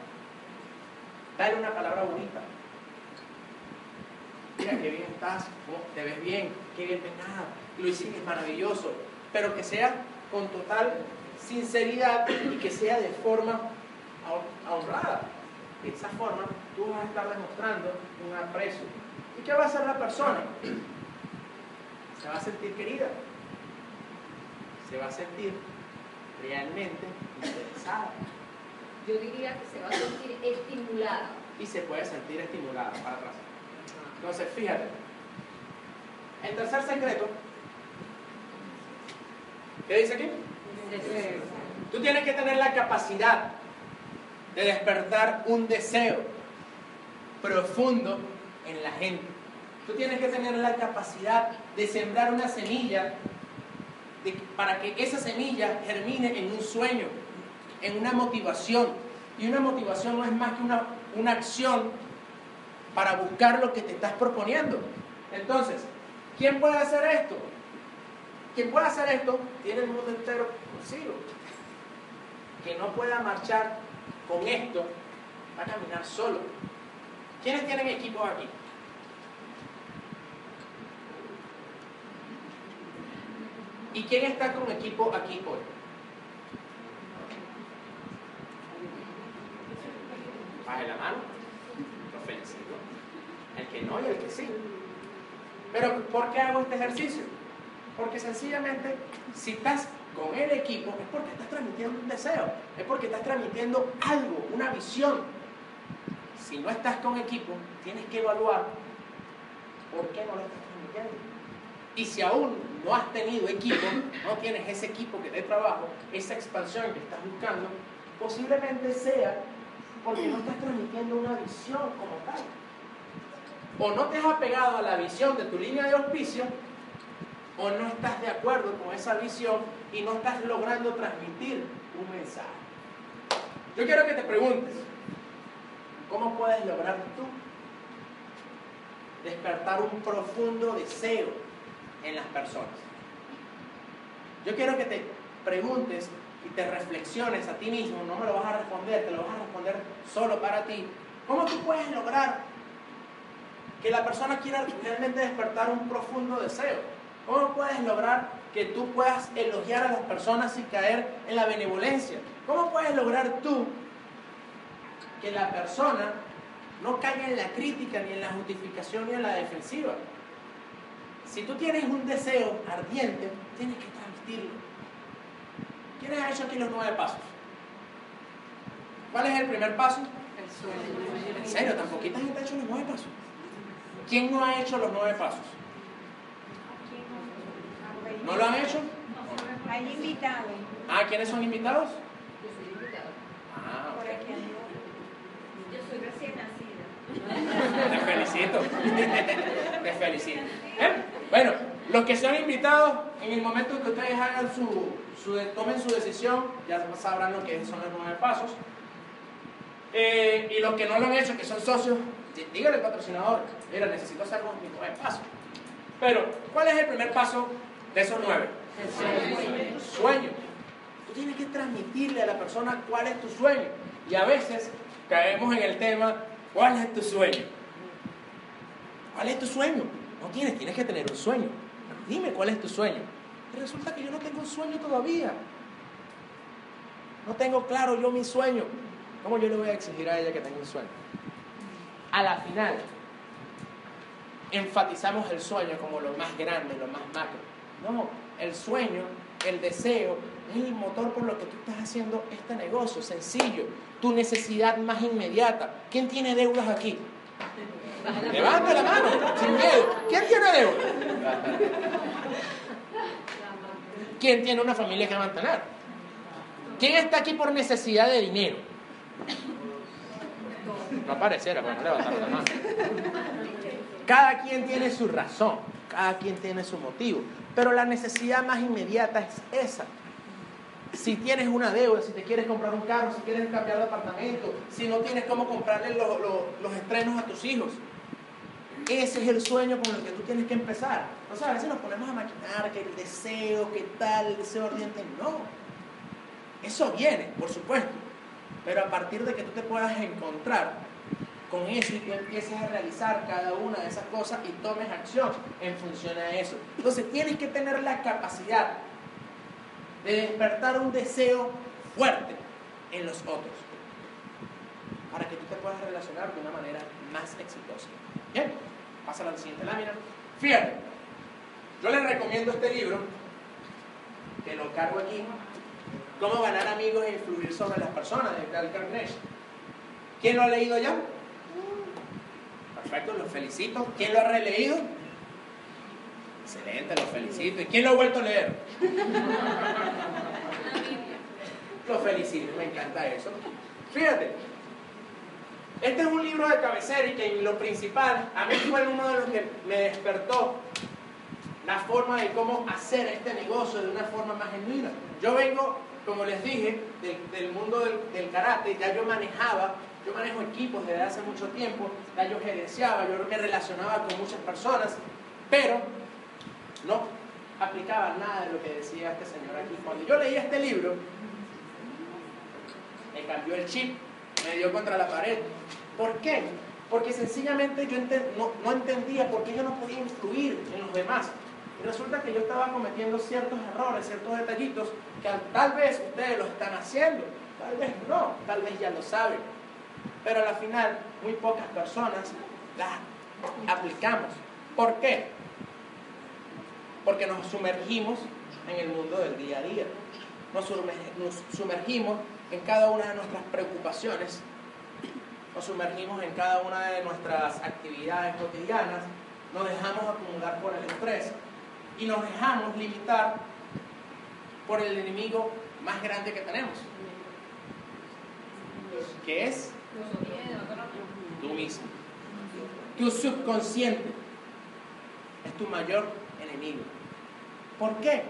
Dale una palabra bonita. Mira qué bien estás, cómo te ves bien, qué bien peinado, lo hiciste maravilloso, pero que sea con total sinceridad y que sea de forma hon- honrada. De esa forma tú vas a estar demostrando un aprecio. ¿Y qué va a hacer la persona? Se va a sentir querida, se va a sentir realmente interesada Yo diría que se va a sentir estimulada. y se puede sentir estimulada para atrás. Entonces, fíjate, el tercer secreto, ¿qué dice aquí? Tú tienes que tener la capacidad de despertar un deseo profundo en la gente. Tú tienes que tener la capacidad de sembrar una semilla para que esa semilla germine en un sueño, en una motivación. Y una motivación no es más que una, una acción para buscar lo que te estás proponiendo. Entonces, ¿quién puede hacer esto? Quien puede hacer esto tiene el mundo entero consigo. Que no pueda marchar con esto, va a caminar solo. ¿Quiénes tienen equipos aquí? ¿Y quién está con equipo aquí hoy? Baje la mano. Lo felicito. El que no y el que sí. Pero ¿por qué hago este ejercicio? Porque sencillamente, si estás con el equipo, es porque estás transmitiendo un deseo, es porque estás transmitiendo algo, una visión. Si no estás con equipo, tienes que evaluar por qué no lo estás transmitiendo. Y si aún no has tenido equipo, no tienes ese equipo que te trabajo, esa expansión que estás buscando, posiblemente sea porque no estás transmitiendo una visión como tal. O no te has apegado a la visión de tu línea de auspicio, o no estás de acuerdo con esa visión y no estás logrando transmitir un mensaje. Yo quiero que te preguntes, ¿cómo puedes lograr tú despertar un profundo deseo en las personas? Yo quiero que te preguntes y te reflexiones a ti mismo, no me lo vas a responder, te lo vas a responder solo para ti. ¿Cómo tú puedes lograr que la persona quiera realmente despertar un profundo deseo? ¿Cómo puedes lograr que tú puedas elogiar a las personas sin caer en la benevolencia? ¿Cómo puedes lograr tú que la persona no caiga en la crítica, ni en la justificación, ni en la defensiva? Si tú tienes un deseo ardiente, tienes que transmitirlo. ¿Quién ha hecho aquí los nueve pasos? ¿Cuál es el primer paso? ¿En serio? ¿Tan poquita gente ha hecho los nueve pasos? ¿Quién no ha hecho los nueve pasos? ¿No lo han hecho? Hay invitados Ah, ¿quiénes son invitados? Yo soy invitada. Ah, por ok. aquí. Yo soy recién nacida. Te felicito. Te felicito. ¿Eh? Bueno, los que sean invitados, en el momento en que ustedes hagan su, tomen su decisión, ya sabrán lo que son los nueve pasos. Eh, y los que no lo han hecho, que son socios, dí- díganle al patrocinador, mira, necesito hacer los mis nueve pasos. Pero, ¿cuál es el primer paso de esos nueve? Sueño. Tú tienes que transmitirle a la persona cuál es tu sueño. Y a veces caemos en el tema, ¿cuál es tu sueño? ¿Cuál es tu sueño? No tienes, tienes que tener un sueño. Dime cuál es tu sueño. Y resulta que yo no tengo un sueño todavía. No tengo claro yo mi sueño. ¿Cómo yo le voy a exigir a ella que tenga un sueño? A la final, enfatizamos el sueño como lo más grande, lo más macro. No, el sueño, el deseo, es el motor por lo que tú estás haciendo este negocio, sencillo. Tu necesidad más inmediata. ¿Quién tiene deudas aquí? Levanta la mano, sin miedo. ¿Quién tiene deudas? ¿Quién tiene una familia que mantener? ¿Quién está aquí por necesidad de dinero? No pareciera, pero no levantaron la mano. Cada quien tiene su razón, cada quien tiene su motivo, pero la necesidad más inmediata es esa. Si tienes una deuda, si te quieres comprar un carro, si quieres cambiar de apartamento, si no tienes cómo comprarle los- los estrenos a tus hijos, ese es el sueño con el que tú tienes que empezar. Sea, a veces nos ponemos a maquinar que el deseo, que tal, el deseo ardiente. No. Eso viene, por supuesto. Pero a partir de que tú te puedas encontrar con eso y tú empieces a realizar cada una de esas cosas y tomes acción en función a eso. Entonces tienes que tener la capacidad de despertar un deseo fuerte en los otros para que tú te puedas relacionar de una manera más exitosa. Bien, pasa a la siguiente lámina. Fíjate, yo les recomiendo este libro, que lo cargo aquí, Cómo ganar amigos e influir sobre las personas, de Dale Carnegie. ¿Quién lo ha leído ya? Perfecto, los felicito. ¿Quién lo ha releído? Excelente, los felicito. ¿Y quién lo ha vuelto a leer? Lo felicito, me encanta eso. Fíjate, este es un libro de cabecera y que lo principal, a mí fue uno de los que me despertó la forma de cómo hacer este negocio de una forma más genuina. Yo vengo, como les dije, del, mundo del, del karate, ya yo manejaba, yo manejo equipos desde hace mucho tiempo, ya yo gerenciaba, yo me relacionaba con muchas personas, pero no aplicaba nada de lo que decía este señor aquí. Cuando yo leía este libro, me cambió el chip, me dio contra la pared. ¿Por qué? Porque sencillamente yo no, entendía por qué yo no podía influir en los demás. Y resulta que yo estaba cometiendo ciertos errores, ciertos detallitos que al- tal vez ustedes lo están haciendo, tal vez no, tal vez ya lo saben. Pero a la final, muy pocas personas las aplicamos. ¿Por qué? Porque nos sumergimos en el mundo del día a día. Nos sumergimos en cada una de nuestras preocupaciones. Nos sumergimos en cada una de nuestras actividades cotidianas. Nos dejamos acumular por el estrés. Y nos dejamos limitar por el enemigo más grande que tenemos. Que es tú mismo. Tu subconsciente es tu mayor enemigo. ¿Por qué?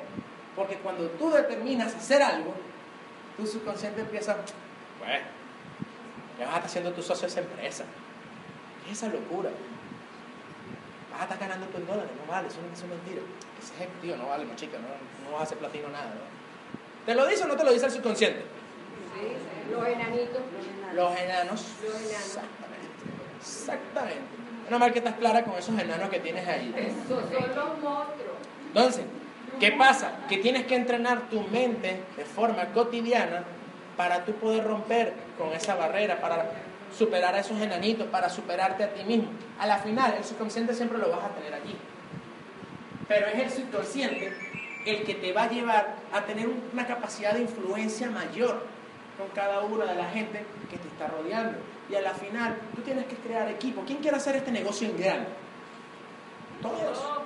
Porque cuando tú determinas hacer algo, tu subconsciente empieza, bueno, ya vas a estar siendo tu socio de esa empresa. ¿Qué es esa locura? Vas a estar ganando tu dólares, no vale, eso no es mentira. Ese ejecutivo no vale, chica, no, no vas a hacer platino nada. ¿no? ¿Te lo dice o no te lo dice el subconsciente? Los enanitos. Los enanos. Los enanos. Exactamente. Exactamente. Menos mal que estás clara con esos enanos que tienes ahí. Esos son los monstruos. Entonces, ¿qué pasa? Que tienes que entrenar tu mente de forma cotidiana para tú poder romper con esa barrera, para superar a esos enanitos, para superarte a ti mismo. A la final, el subconsciente siempre lo vas a tener allí. Pero es el subconsciente el que te va a llevar a tener una capacidad de influencia mayor con cada una de la gente que te está rodeando. Y a la final, tú tienes que crear equipo. ¿Quién quiere hacer este negocio en grande? Todos.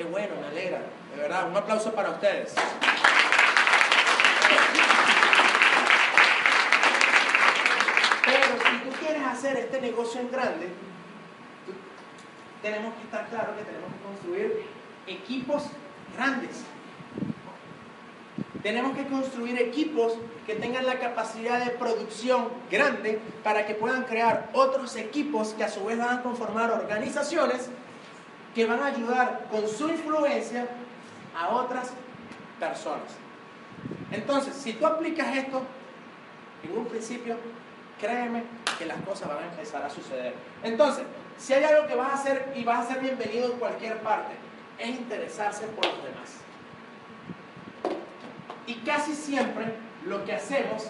Qué bueno, me alegra. De verdad, un aplauso para ustedes. Pero si tú quieres hacer este negocio en grande, tenemos que estar claros que tenemos que construir equipos grandes. Tenemos que construir equipos que tengan la capacidad de producción grande para que puedan crear otros equipos que a su vez van a conformar organizaciones que van a ayudar con su influencia a otras personas. Entonces, si tú aplicas esto en un principio, créeme que las cosas van a empezar a suceder. Entonces, si hay algo que vas a hacer y vas a ser bienvenido en cualquier parte, es interesarse por los demás. Y casi siempre lo que hacemos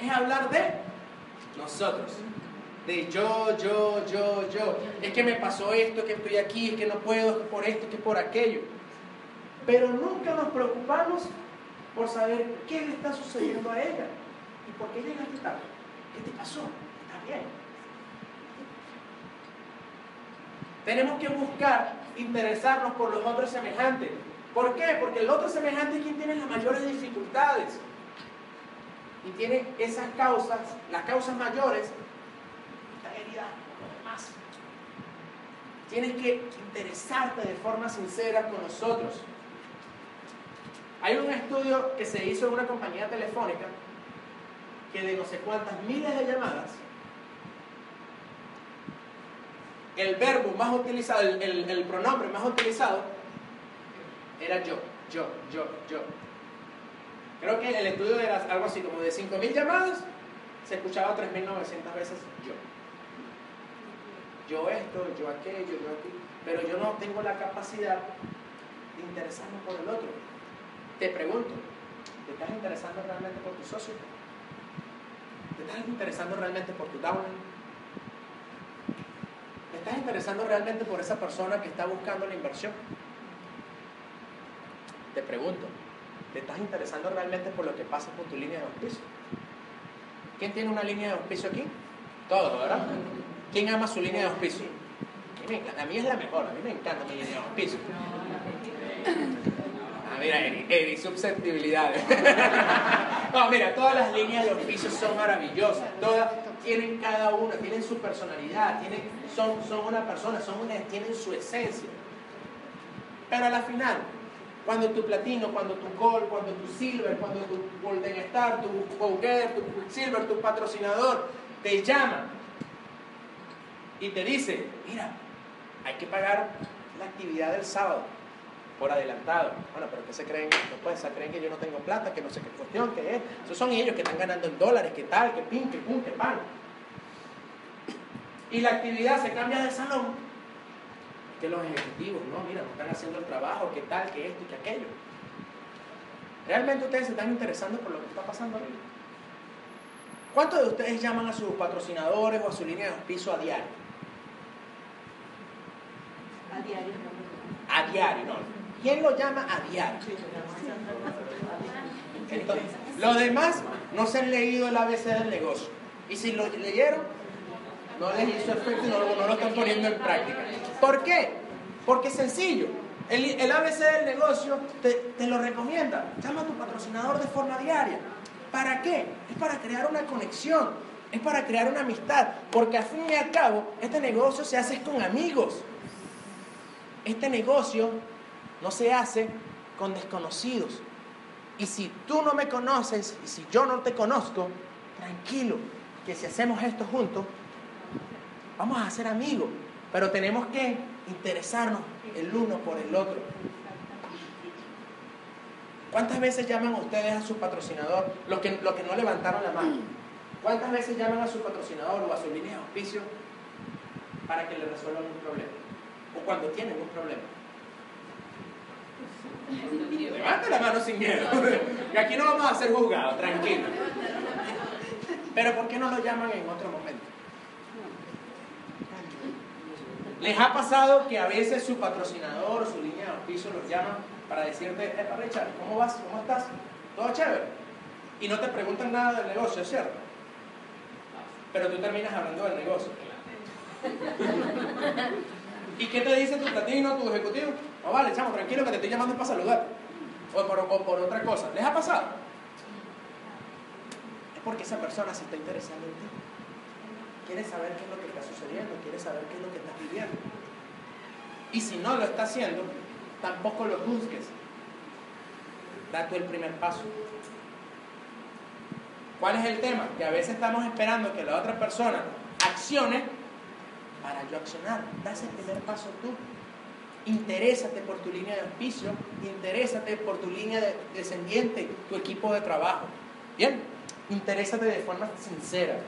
es hablar de nosotros. De yo, yo, yo, yo. Es que me pasó esto, que estoy aquí, es que no puedo, es que por esto, es que por aquello. Pero nunca nos preocupamos por saber qué le está sucediendo a ella. ¿Y por qué llegaste tarde? ¿Qué te pasó? Está bien. Tenemos que buscar interesarnos por los otros semejantes. ¿Por qué? Porque el otro semejante es quien tiene las mayores dificultades. Y tiene esas causas, las causas mayores, están heridas por los demás. Tienes que interesarte de forma sincera con nosotros. Hay un estudio que se hizo en una compañía telefónica que de no sé cuántas miles de llamadas, el verbo más utilizado, el, pronombre más utilizado era yo, yo, yo, yo. Creo que el estudio era algo así como de 5.000 llamadas, se escuchaba 3.900 veces yo. Yo esto, yo aquello, yo aquí. Pero yo no tengo la capacidad de interesarme por el otro. Te pregunto, ¿te estás interesando realmente por tu socio? ¿Te estás interesando realmente por tu downline? ¿Te estás interesando realmente por esa persona que está buscando la inversión? Te pregunto, ¿te estás interesando realmente por lo que pasa con tu línea de auspicio? ¿Quién tiene una línea de auspicio aquí? Todos, ¿verdad? ¿Quién ama su línea de auspicio? A mí, a mí es la mejor, a mí me encanta mi línea de auspicio. Ah, mira, Eri, Eri, susceptibilidades. No, mira, todas las líneas de oficio son maravillosas. Todas tienen cada una, tienen su personalidad, tienen, son, son una persona, son una, tienen su esencia. Pero a la final, cuando tu platino, cuando tu gold, cuando tu silver, cuando tu golden star, tu go tu silver, tu patrocinador te llama y te dice, mira, hay que pagar la actividad del sábado por adelantado. Bueno, pero ¿qué se creen? No ser, creen que yo no tengo plata, que no sé qué cuestión, que es. Esos son ellos que están ganando en dólares, que tal, que pin, que pum, que pan. Y la actividad se cambia de salón. Que los ejecutivos, no, mira, no están haciendo el trabajo, que tal, que esto y que aquello. ¿Realmente ustedes se están interesando por lo que está pasando ahorita? ¿Cuántos de ustedes llaman a sus patrocinadores o a su línea de auspicio a diario? A diario. A diario, no. ¿Quién lo llama a diario? Entonces, los demás no se han leído el ABC del negocio. Y si lo leyeron, no les hizo efecto y no, no lo están poniendo en práctica. ¿Por qué? Porque es sencillo. El, el ABC del negocio te, te lo recomienda. Llama a tu patrocinador de forma diaria. ¿Para qué? Es para crear una conexión. Es para crear una amistad. Porque al fin y al cabo, este negocio se hace con amigos. Este negocio no se hace con desconocidos. Y si tú no me conoces y si yo no te conozco, tranquilo, que si hacemos esto juntos, vamos a ser amigos. Pero tenemos que interesarnos el uno por el otro. ¿Cuántas veces llaman ustedes a su patrocinador, los que, los que no levantaron la mano? ¿Cuántas veces llaman a su patrocinador o a su línea de auspicio para que le resuelvan un problema? O cuando tienen un problema. Levanta la mano sin miedo. Que aquí no vamos a ser juzgados, tranquilo. Pero ¿por qué no lo llaman en otro momento? ¿Les ha pasado que a veces su patrocinador o su línea de auspicio los llama para decirte, eh, Richard, ¿cómo vas? ¿Cómo estás? ¿Todo chévere? Y no te preguntan nada del negocio, ¿es cierto? Pero tú terminas hablando del negocio. ¿Y qué te dice tu platino, tu ejecutivo? No vale, chamo, tranquilo que te estoy llamando para saludar. O por, por otra cosa. ¿Les ha pasado? Es porque esa persona se está interesando en ti. Quiere saber qué es lo que está sucediendo, quiere saber qué es lo que estás viviendo. Y si no lo está haciendo, tampoco lo juzgues. Da tú el primer paso. ¿Cuál es el tema? Que a veces estamos esperando que la otra persona accione para yo accionar. Das el primer paso tú. Interésate por tu línea de auspicio, interésate por tu línea de descendiente, tu equipo de trabajo. Bien, interésate de forma sincera.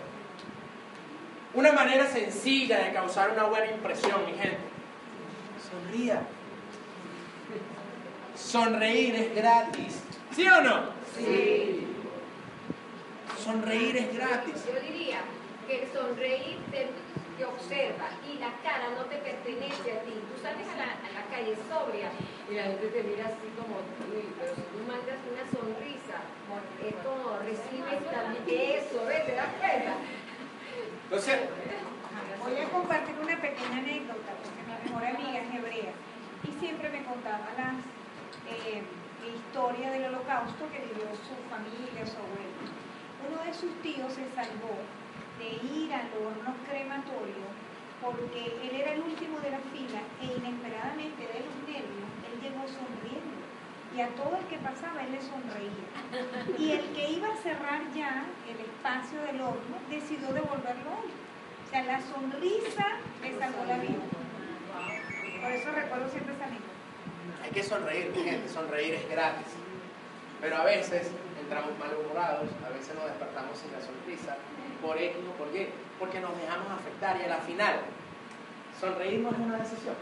Una manera sencilla de causar una buena impresión, mi gente. Sonría. Sonreír es gratis. ¿Sí o no? Sí. Sonreír es gratis. Yo diría que sonreír te, te observa y la cara no te pertenece a ti. Tú sales a la, a la calle sobria y la gente te mira así como, uy, pero si tú mandas una sonrisa, esto recibes también eso, ¿ves? ¿Te das cuenta? Entonces, Voy a compartir una pequeña anécdota, porque mi mejor amiga es hebrea y siempre me contaba la historia del holocausto que vivió su familia, su abuelo. Uno de sus tíos se salvó de ir al horno crematorio porque él era el último de la fila e inesperadamente de los nervios él llegó sonriendo y a todo el que pasaba él le sonreía. Y el que iba a cerrar ya el espacio del horno decidió devolverlo a él. O sea, la sonrisa le salvó la vida. Por eso recuerdo siempre esa anécdota. hay que sonreír, mi gente. Sonreír es gratis. Pero a veces entramos malhumorados, a veces nos despertamos sin la sonrisa, por X o por Y, porque nos dejamos afectar y a la final, sonreír no es una decisión.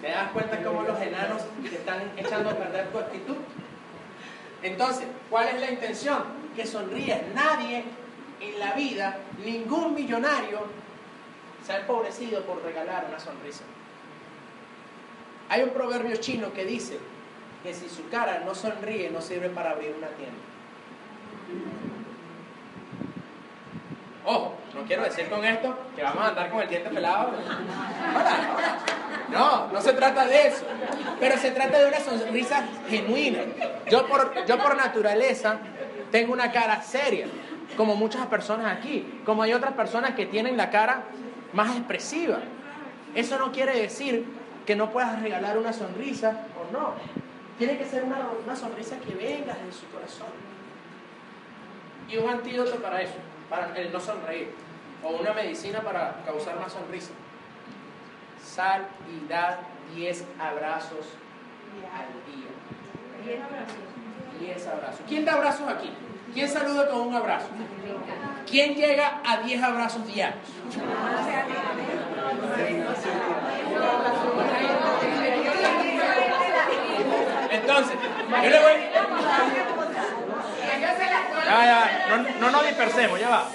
¿Te das cuenta cómo los enanos te están echando a perder tu actitud? Entonces, ¿cuál es la intención? Que sonríes. Nadie en la vida, ningún millonario, se ha empobrecido por regalar una sonrisa. Hay un proverbio chino que dice que si su cara no sonríe, no sirve para abrir una tienda. Ojo, no quiero decir con esto que vamos a andar con el diente pelado. No, no se trata de eso. Pero se trata de una sonrisa genuina. Yo por, yo por naturaleza tengo una cara seria, como muchas personas aquí. Como hay otras personas que tienen la cara más expresiva. Eso no quiere decir que no puedas regalar una sonrisa o no. Tiene que ser una, una sonrisa que venga de su corazón. Y un antídoto para eso, para el no sonreír. O una medicina para causar más sonrisa. Sal y da 10 abrazos al día. 10 abrazos. ¿Quién da abrazos aquí? ¿Quién saluda con un abrazo? ¿Quién llega a 10 abrazos diarios? Entonces, yo le voy. Ya, ya, no, no nos dispersemos, ya va.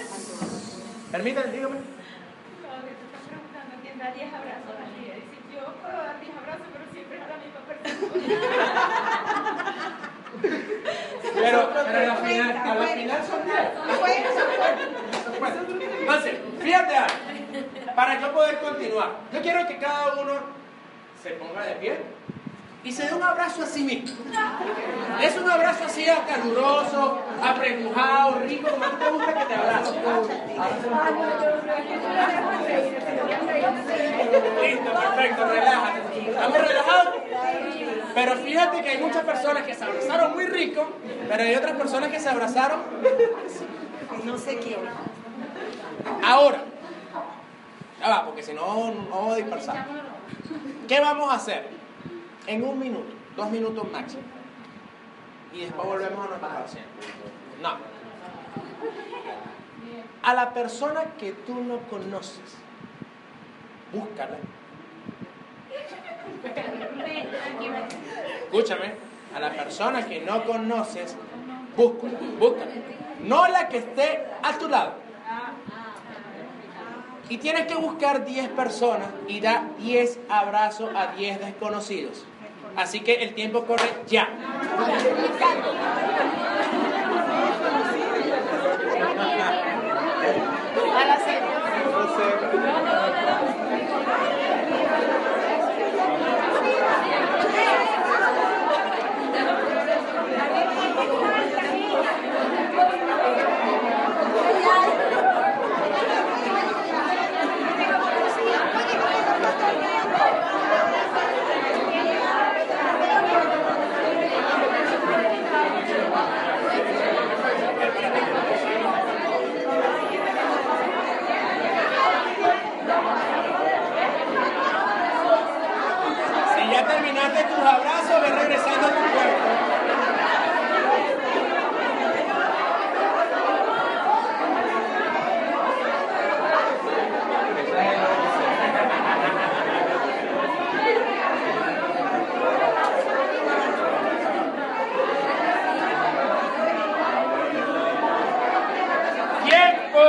Permítanme, dígame. No, que te estás preguntando quién da 10 abrazos al. Y si yo puedo dar 10 abrazos, pero siempre es a la misma persona. Pero, pero al final, al final son 10. Entonces, fíjate. Para yo poder continuar, yo quiero que cada uno se ponga de pie y se dé un abrazo a sí mismo. Es un abrazo así caluroso, apretujado, rico, como te gusta que te abracen. Listo, perfecto, relájate. ¿Estamos relajados? Pero fíjate que hay muchas personas que se abrazaron muy rico, pero hay otras personas que se abrazaron. No sé quién. Ahora, ya va, porque si no, no vamos a dispersar. ¿Qué vamos a hacer? En un minuto, dos minutos máximo. Y después volvemos a nuestra paciente. No. A la persona que tú no conoces, búscala. Escúchame, a la persona que no conoces, búscala, búscala. No la que esté a tu lado. Y tienes que buscar 10 personas y dar 10 abrazos a 10 desconocidos. Así que el tiempo corre ya terminaste tus abrazos, ve regresando a tu cuerpo. ¡Tiempo!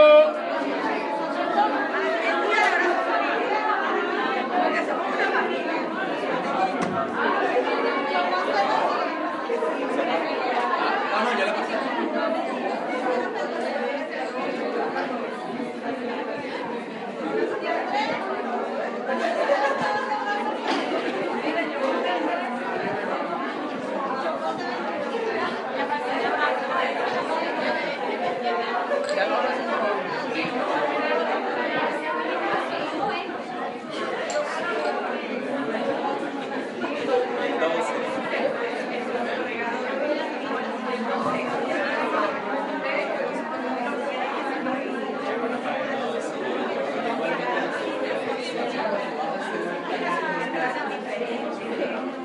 Ah, no, ya la pasé.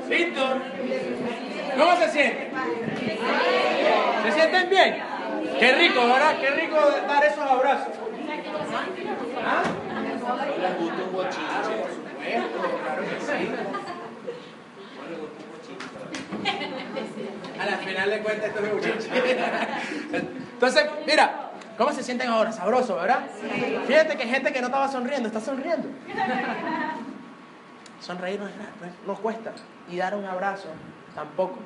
¿Listo? ¿Cómo se sienten? ¿Se sienten bien? Qué rico, ¿verdad? Qué rico dar esos abrazos. ¿Ah? Por supuesto, claro que sí. A la final de cuentas esto es muchacho. Entonces, mira, ¿cómo se sienten ahora? Sabroso, ¿verdad? Fíjate que gente que no estaba sonriendo, está sonriendo. Sonreír no, es nada, no es- no cuesta. Y dar un abrazo tampoco.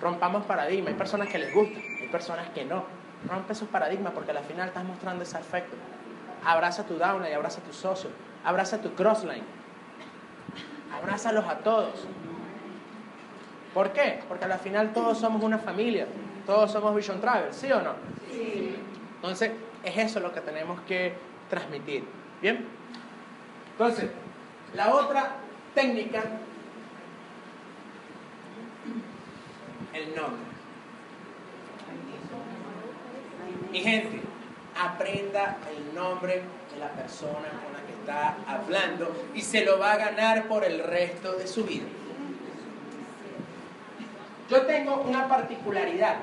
Rompamos paradigmas. Hay personas que les gusta, hay personas que no. Rompe esos paradigmas porque al final estás mostrando ese afecto. Abraza a tu downline, abraza a tu socio, abraza a tu crossline. abrázalos a todos. ¿Por qué? Porque al final todos somos una familia, todos somos Vision Travel, ¿sí o no? Sí. Entonces, es eso lo que tenemos que transmitir. ¿Bien? Entonces, la otra técnica, el nombre. Mi gente, aprenda el nombre de la persona con la que está hablando y se lo va a ganar por el resto de su vida. Yo tengo una particularidad,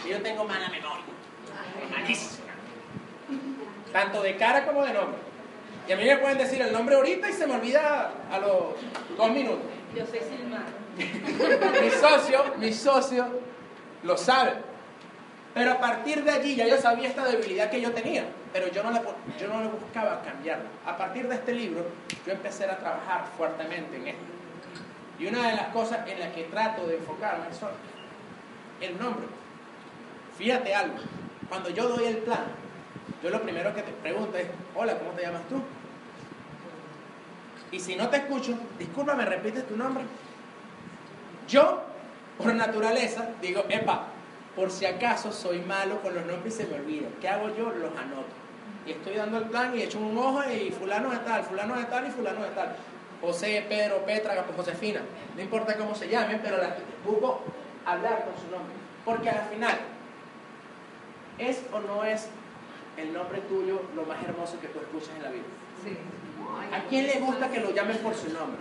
que yo tengo mala memoria, malísima, tanto de cara como de nombre. Y a mí me pueden decir el nombre ahorita y se me olvida a los dos minutos. Yo soy Silmar. Mi socio, mi socio lo sabe. Pero a partir de allí ya yo sabía esta debilidad que yo tenía, pero yo no la, yo no la buscaba cambiarla. A partir de este libro yo empecé a trabajar fuertemente en esto. Y una de las cosas en las que trato de enfocarme son el nombre. Fíjate algo, cuando yo doy el plan, yo lo primero que te pregunto es, hola, ¿cómo te llamas tú? Y si no te escucho, discúlpame, repites tu nombre. Yo, por naturaleza, digo, epa, por si acaso soy malo con los nombres y se me olvida. ¿Qué hago yo? Los anoto. Y estoy dando el plan y echo un ojo y fulano de tal, fulano de tal y fulano de tal. José, Pedro, Petra, Josefina. No importa cómo se llamen, pero la, busco hablar con su nombre. Porque al final, ¿es o no es el nombre tuyo lo más hermoso que tú escuchas en la vida? Sí. ¿A quién le gusta que lo llamen por su nombre?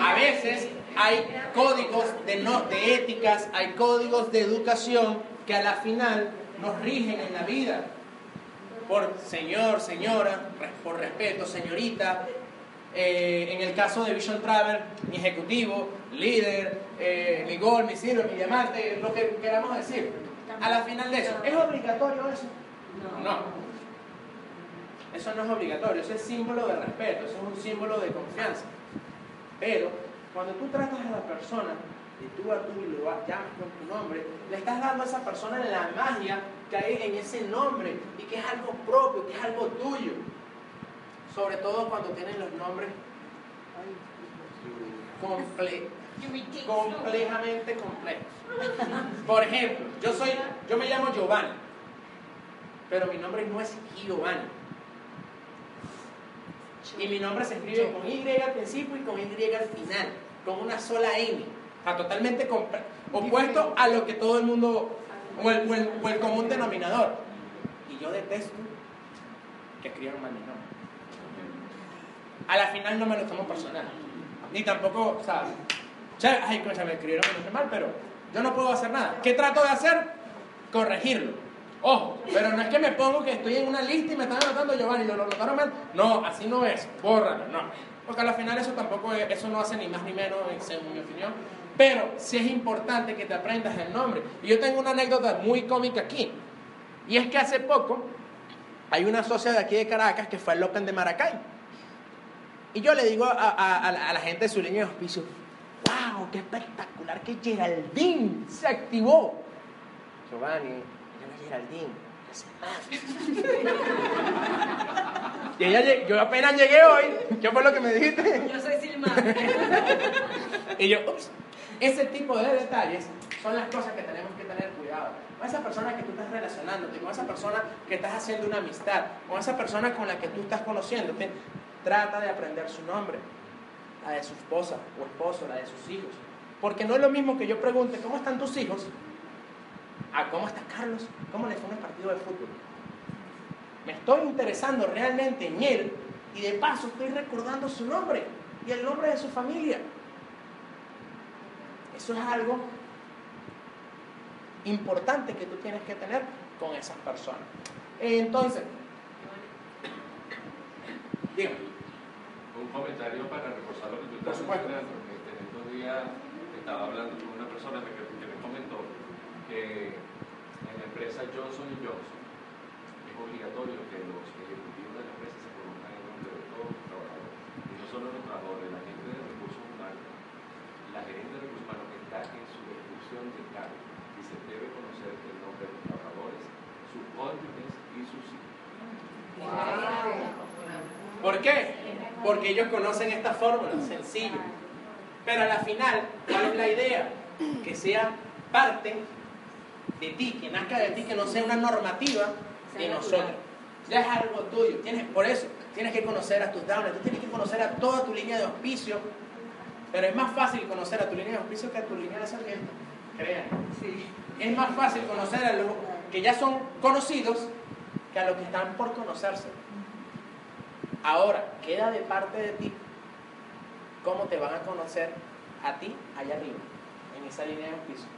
A veces hay códigos de, no, de éticas, hay códigos de educación que a la final nos rigen en la vida. Por señor, señora, por respeto, señorita. Eh, en el caso de Vision Travel, mi ejecutivo, líder, eh, mi gol, mi sirve, mi diamante, lo que queramos decir. A la final de eso, ¿es obligatorio eso? No. Eso no es obligatorio, eso es símbolo de respeto, eso es un símbolo de confianza. Pero cuando tú tratas a la persona de tú a tú y lo llamas con tu nombre, le estás dando a esa persona la magia que hay en ese nombre y que es algo propio, que es algo tuyo. Sobre todo cuando tienen los nombres comple- complejamente complejos. Por ejemplo, yo soy, yo me llamo Giovanni, pero mi nombre no es Giovanni. Y mi nombre se escribe con Y al principio y con Y al final, con una sola N. Sea, totalmente opuesto a lo que todo el mundo, o el, o el- común denominador. Y yo detesto que escriban mal mi nombre. A la final no me lo tomo personal. Ni tampoco, o sea, ay, concha, me escribieron nombre mal, pero yo no puedo hacer nada. ¿Qué trato de hacer? Corregirlo. Ojo, pero no es que me pongo que estoy en una lista y me están anotando Giovanni, lo, lo notaron mal. No, así no es, bórralo, no. Porque al final eso tampoco es- eso no hace ni más ni menos, en- según mi opinión. Pero sí es importante que te aprendas el nombre. Y yo tengo una anécdota muy cómica aquí. Y es que hace poco hay una socia de aquí de Caracas que fue al Open de Maracay. Y yo le digo a, a la gente de su línea de auspicio, wow, qué espectacular que Geraldine se activó. Giovanni, yo no Geraldine, es más. y ella, yo apenas llegué hoy, ¿qué fue lo que me dijiste? Yo soy Silmar. Y yo, ups, ese tipo de detalles son las cosas que tenemos que tener cuidado. Con esa persona que tú estás relacionándote, con esa persona que estás haciendo una amistad, con esa persona con la que tú estás conociéndote, trata de aprender su nombre, la de su esposa o esposo, la de sus hijos. Porque no es lo mismo que yo pregunte, ¿cómo están tus hijos? A cómo está Carlos, cómo le fue el partido de fútbol. Me estoy interesando realmente en él y de paso estoy recordando su nombre y el nombre de su familia. Eso es algo importante que tú tienes que tener con esas personas. Entonces, dígame. Un comentario para reforzar lo que tú estás mencionando. Este, en estos días estaba hablando con una persona que, que me comentó que en la empresa Johnson Johnson es obligatorio que los ejecutivos de la empresa se conozcan el nombre de todos los trabajadores. Y no solo los trabajadores, la gente de recursos humanos, la gerente de recursos humanos que está en su ejecución de cargo y se debe conocer el nombre de los trabajadores, sus cónyuges y sus hijos. ¿Por qué? Porque ellos conocen esta fórmula, sencillo. Pero a la final, ¿cuál es la idea? Que sea parte de ti, que nazca de ti, que no sea una normativa de nosotros. Ya es algo tuyo. Tienes, por eso, tienes que conocer a tus downers, tú tienes que conocer a toda tu línea de auspicio. Pero es más fácil conocer a tu línea de auspicio que a tu línea de sargento. Crean. Es más fácil conocer a los que ya son conocidos que a los que están por conocerse. Ahora, queda de parte de ti cómo te van a conocer a ti allá arriba, en esa línea de auspicio.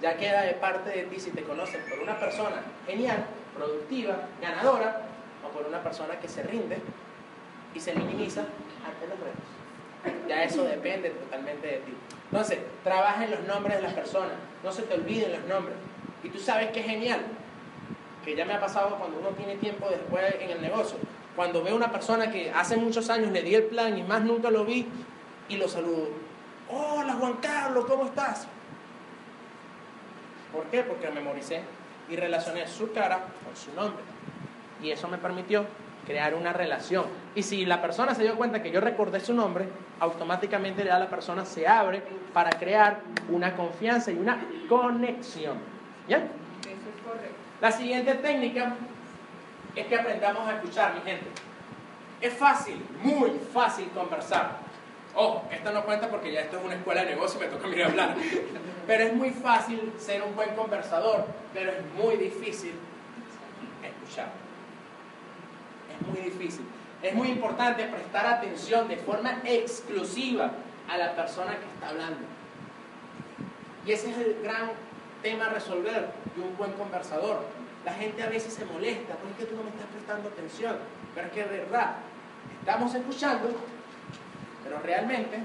Ya queda de parte de ti si te conocen por una persona genial, productiva, ganadora, o por una persona que se rinde y se minimiza ante los retos. Ya eso depende totalmente de ti. Entonces, trabaja en los nombres de las personas, no se te olviden los nombres. Y tú sabes que es genial, que ya me ha pasado cuando uno tiene tiempo después en el negocio. Cuando veo una persona que hace muchos años le di el plan y más nunca lo vi y lo saludo. Hola Juan Carlos, ¿cómo estás? ¿Por qué? Porque memoricé y relacioné su cara con su nombre. Y eso me permitió crear una relación. Y si la persona se dio cuenta que yo recordé su nombre, automáticamente ya la persona se abre para crear una confianza y una conexión. ¿Ya? Eso es correcto. La siguiente técnica es que aprendamos a escuchar, mi gente. Es fácil, muy fácil conversar. Ojo, esto no cuenta porque ya esto es una escuela de negocio y me toca mí hablar. Pero es muy fácil ser un buen conversador, pero es muy difícil escuchar. Es muy difícil. Es muy importante prestar atención de forma exclusiva a la persona que está hablando. Y ese es el gran tema a resolver de un buen conversador. La gente a veces se molesta, porque tú no me estás prestando atención. Pero es que de verdad, estamos escuchando, pero realmente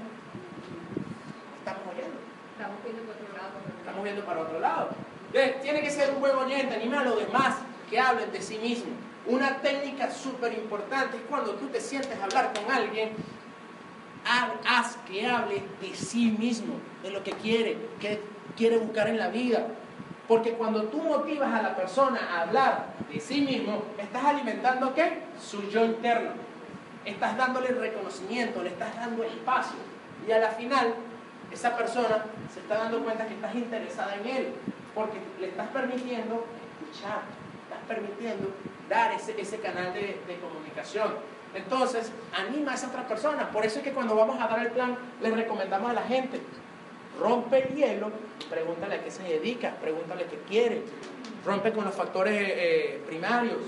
estamos oyendo. Estamos viendo por otro lado. Estamos viendo para otro lado. Entonces, tiene que ser un buen oyente, anima a los demás que hablen de sí mismos. Una técnica súper importante es cuando tú te sientes a hablar con alguien, ha- haz que hable de sí mismo, de lo que quiere, que quiere buscar en la vida. Porque cuando tú motivas a la persona a hablar de sí mismo, estás alimentando qué? Su yo interno. Estás dándole reconocimiento, le estás dando espacio. Y a la final, esa persona se está dando cuenta que estás interesada en él, porque le estás permitiendo escuchar, estás permitiendo dar ese, ese canal de, de comunicación. Entonces, anima a esa otra persona. Por eso es que cuando vamos a dar el plan, le recomendamos a la gente, rompe el hielo, pregúntale a qué se dedica, pregúntale qué quiere, rompe con los factores eh, primarios.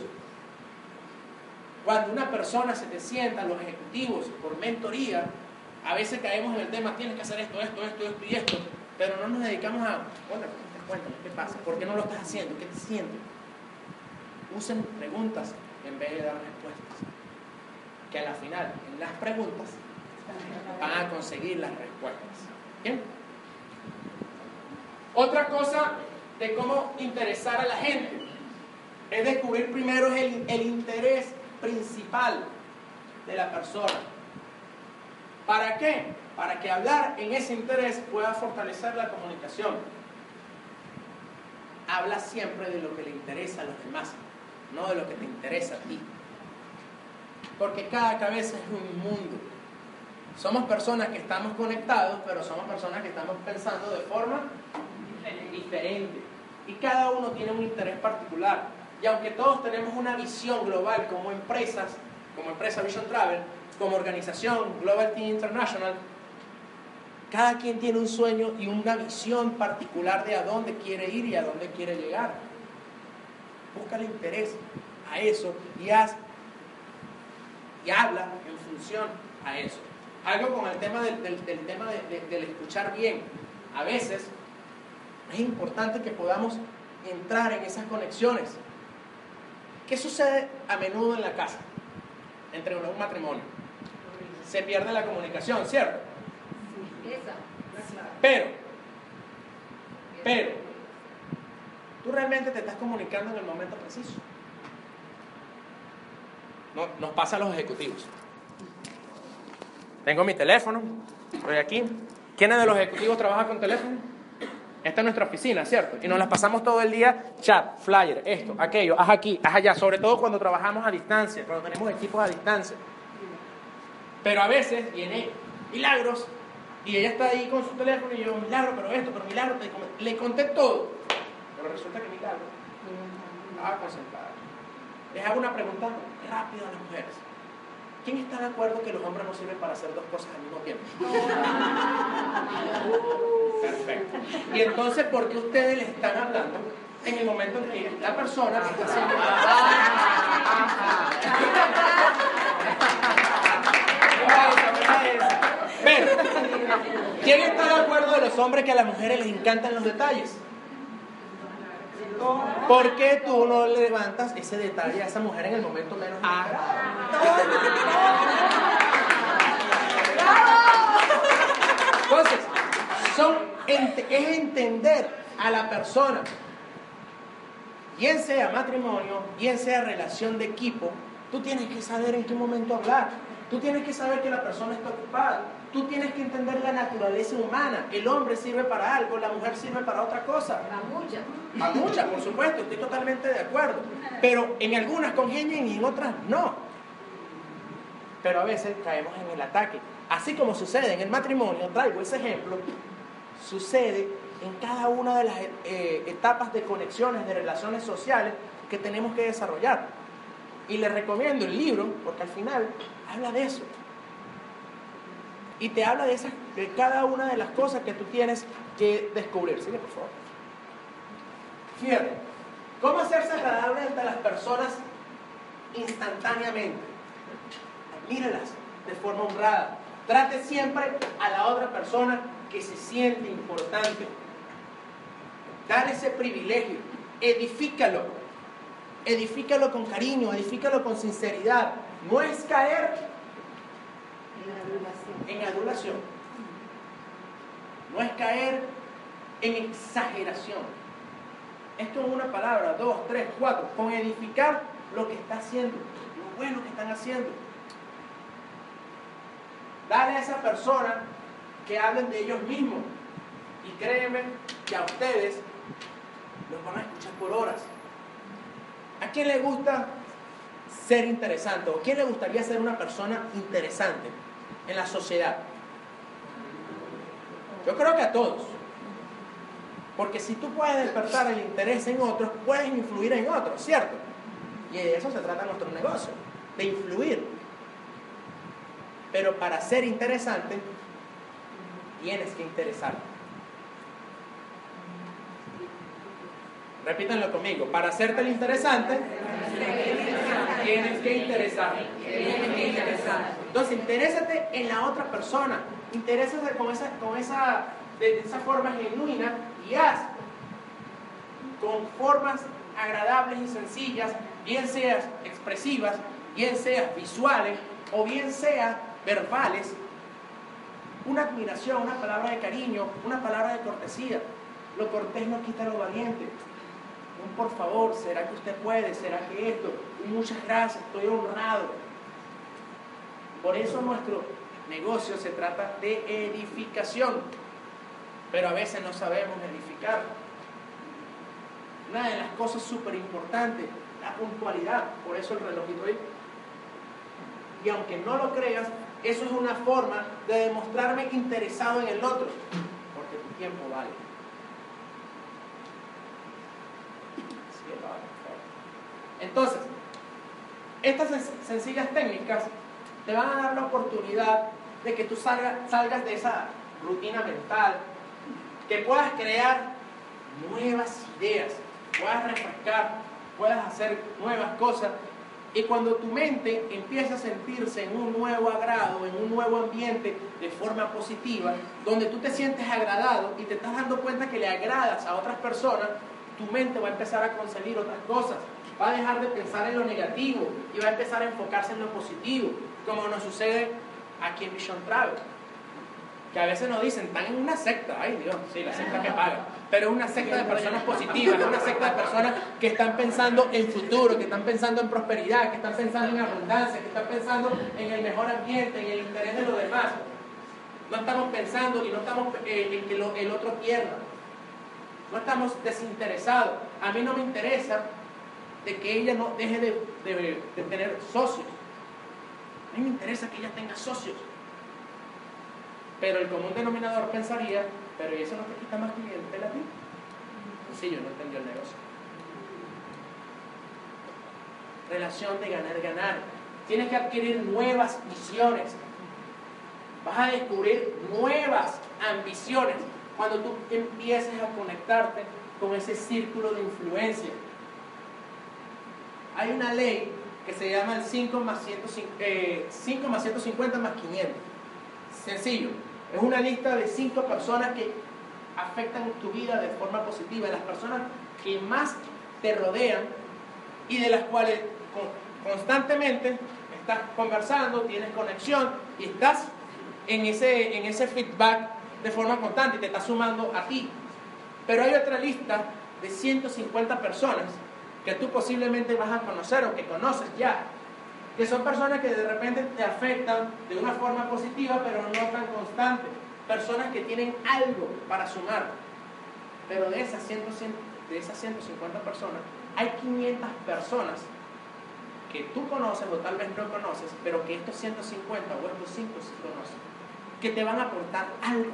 Cuando una persona se te sienta, los ejecutivos, por mentoría, a veces caemos en el tema, tienes que hacer esto, esto, esto, esto y esto, pero no nos dedicamos a, bueno, cuéntame, ¿qué pasa? ¿Por qué no lo estás haciendo? ¿Qué te sientes? Usen preguntas en vez de dar respuestas. Que a la final, en las preguntas, van a conseguir las respuestas. ¿Bien? Otra cosa de cómo interesar a la gente es descubrir primero el, interés principal de la persona. ¿Para qué? Para que hablar en ese interés pueda fortalecer la comunicación. Habla siempre de lo que le interesa a los demás, no de lo que te interesa a ti. Porque cada cabeza es un mundo. Somos personas que estamos conectados, pero somos personas que estamos pensando de forma diferente. Y cada uno tiene un interés particular. Y aunque todos tenemos una visión global como empresas, como empresa Vision Travel, como organización Global Team International, cada quien tiene un sueño y una visión particular de a dónde quiere ir y a dónde quiere llegar. Búscale interés a eso y haz y habla en función a eso. Algo con el tema del, del- tema de- de- del escuchar bien. A veces es importante que podamos entrar en esas conexiones. ¿Qué sucede a menudo en la casa? Entre un matrimonio. Se pierde la comunicación, ¿cierto? Pero, pero, tú realmente te estás comunicando en el momento preciso. No, nos pasa a los ejecutivos. Tengo mi teléfono, estoy aquí. ¿Quiénes de los ejecutivos trabaja con teléfono? Esta es nuestra oficina, ¿cierto? Y nos las pasamos todo el día, chat, flyer, esto, aquello, haz aquí, haz allá, sobre todo cuando trabajamos a distancia, cuando tenemos equipos a distancia. Pero a veces viene Milagros y ella está ahí con su teléfono y yo, Milagro, pero esto, pero Milagro, le conté todo. Pero resulta que Milagro estaba concentrada. Les hago una pregunta rápida a las mujeres. ¿Quién está de acuerdo que los hombres no sirven para hacer dos cosas al mismo tiempo? Perfecto. Y entonces, ¿por qué ustedes le están hablando en el momento en que la persona está haciendo... Ven, ¿quién está de acuerdo de los hombres que a las mujeres les encantan los detalles? ¿Por qué tú no le levantas ese detalle a esa mujer en el momento menos Entonces, son, es entender a la persona, bien sea matrimonio, bien sea relación de equipo, tú tienes que saber en qué momento hablar, tú tienes que saber que la persona está ocupada, tú tienes que entender la naturaleza humana, el hombre sirve para algo, la mujer sirve para otra cosa. La mucha. A muchas, por supuesto, estoy totalmente de acuerdo. Pero en algunas congenian y en otras no. Pero a veces caemos en el ataque. Así como sucede en el matrimonio, traigo ese ejemplo, sucede en cada una de las eh, etapas de conexiones, de relaciones sociales que tenemos que desarrollar. Y les recomiendo el libro, porque al final habla de eso. Y te habla de, de cada una de las cosas que tú tienes que descubrir. Sigue, por favor. Fíjate, ¿cómo hacerse agradable ante las personas instantáneamente? Míralas de forma honrada. Trate siempre a la otra persona que se siente importante. Dale ese privilegio. Edifícalo. Edifícalo con cariño, edifícalo con sinceridad. No es caer en adulación. No es caer en exageración. Esto es una palabra, dos, tres, cuatro. Con edificar lo que está haciendo, lo bueno que están haciendo. Dale a esa persona que hablen de ellos mismos. Y créeme que a ustedes los van a escuchar por horas. ¿A quién le gusta ser interesante? ¿O quién le gustaría ser una persona interesante en la sociedad? Yo creo que a todos. Porque si tú puedes despertar el interés en otros, puedes influir en otros, ¿cierto? Y de eso se trata nuestro negocio, de influir. Pero para ser interesante, tienes que interesar. Repítanlo conmigo. Para hacerte el interesante, tienes que interesar. Entonces, interésate en la otra persona. Interésate con esa, con esa, de esa forma genuina y haz con formas agradables y sencillas, bien seas expresivas, bien seas visuales o bien seas verbales, una admiración, una palabra de cariño, una palabra de cortesía. Lo cortés no quita lo valiente. Un por favor, ¿será que usted puede? ¿Será que esto? Muchas gracias, estoy honrado. Por eso nuestro negocio se trata de edificación, pero a veces no sabemos edificar. Una de las cosas súper importantes, la puntualidad, por eso el relojito ahí. Y aunque no lo creas, eso es una forma de demostrarme interesado en el otro, porque tu tiempo vale. Entonces, estas sen- sencillas técnicas te van a dar la oportunidad de que tú salga- salgas de esa rutina mental, que puedas crear nuevas ideas, puedas refrescar, puedas hacer nuevas cosas. Y cuando tu mente empieza a sentirse en un nuevo agrado, en un nuevo ambiente de forma positiva, donde tú te sientes agradado y te estás dando cuenta que le agradas a otras personas, tu mente va a empezar a concebir otras cosas. Va a dejar de pensar en lo negativo y va a empezar a enfocarse en lo positivo, como nos sucede aquí en Vision Travel. Que a veces nos dicen, están en una secta, ay Dios, sí, la secta que paga, pero es una secta de personas positivas, es una secta de personas que están pensando en futuro, que están pensando en prosperidad, que están pensando en abundancia, que están pensando en el mejor ambiente, en el interés de los demás. No estamos pensando y no estamos eh, en que el otro pierda. No estamos desinteresados. A mí no me interesa de que ella no deje de, de- de tener socios. A mí me interesa que ella tenga socios. Pero el común denominador pensaría, pero ¿y eso no te quita más clientela a ti? Sencillo, no entendió el negocio. Relación de ganar-ganar. Tienes que adquirir nuevas visiones. Vas a descubrir nuevas ambiciones cuando tú empieces a conectarte con ese círculo de influencia. Hay una ley que se llama el 5 más, 150, eh, 5 más 150 más 500. Sencillo, es una lista de 5 personas que afectan tu vida de forma positiva, las personas que más te rodean y de las cuales constantemente estás conversando, tienes conexión y estás en ese, en ese feedback de forma constante y te está sumando a ti. Pero hay otra lista de 150 personas que tú posiblemente vas a conocer o que conoces ya, que son personas que de repente te afectan de una forma positiva, pero no tan constante. Personas que tienen algo para sumar. Pero de esas, 100, de esas 150 personas, hay 500 personas que tú conoces o tal vez no conoces, pero que estos 150 o estos 5 sí conocen, que te van a aportar algo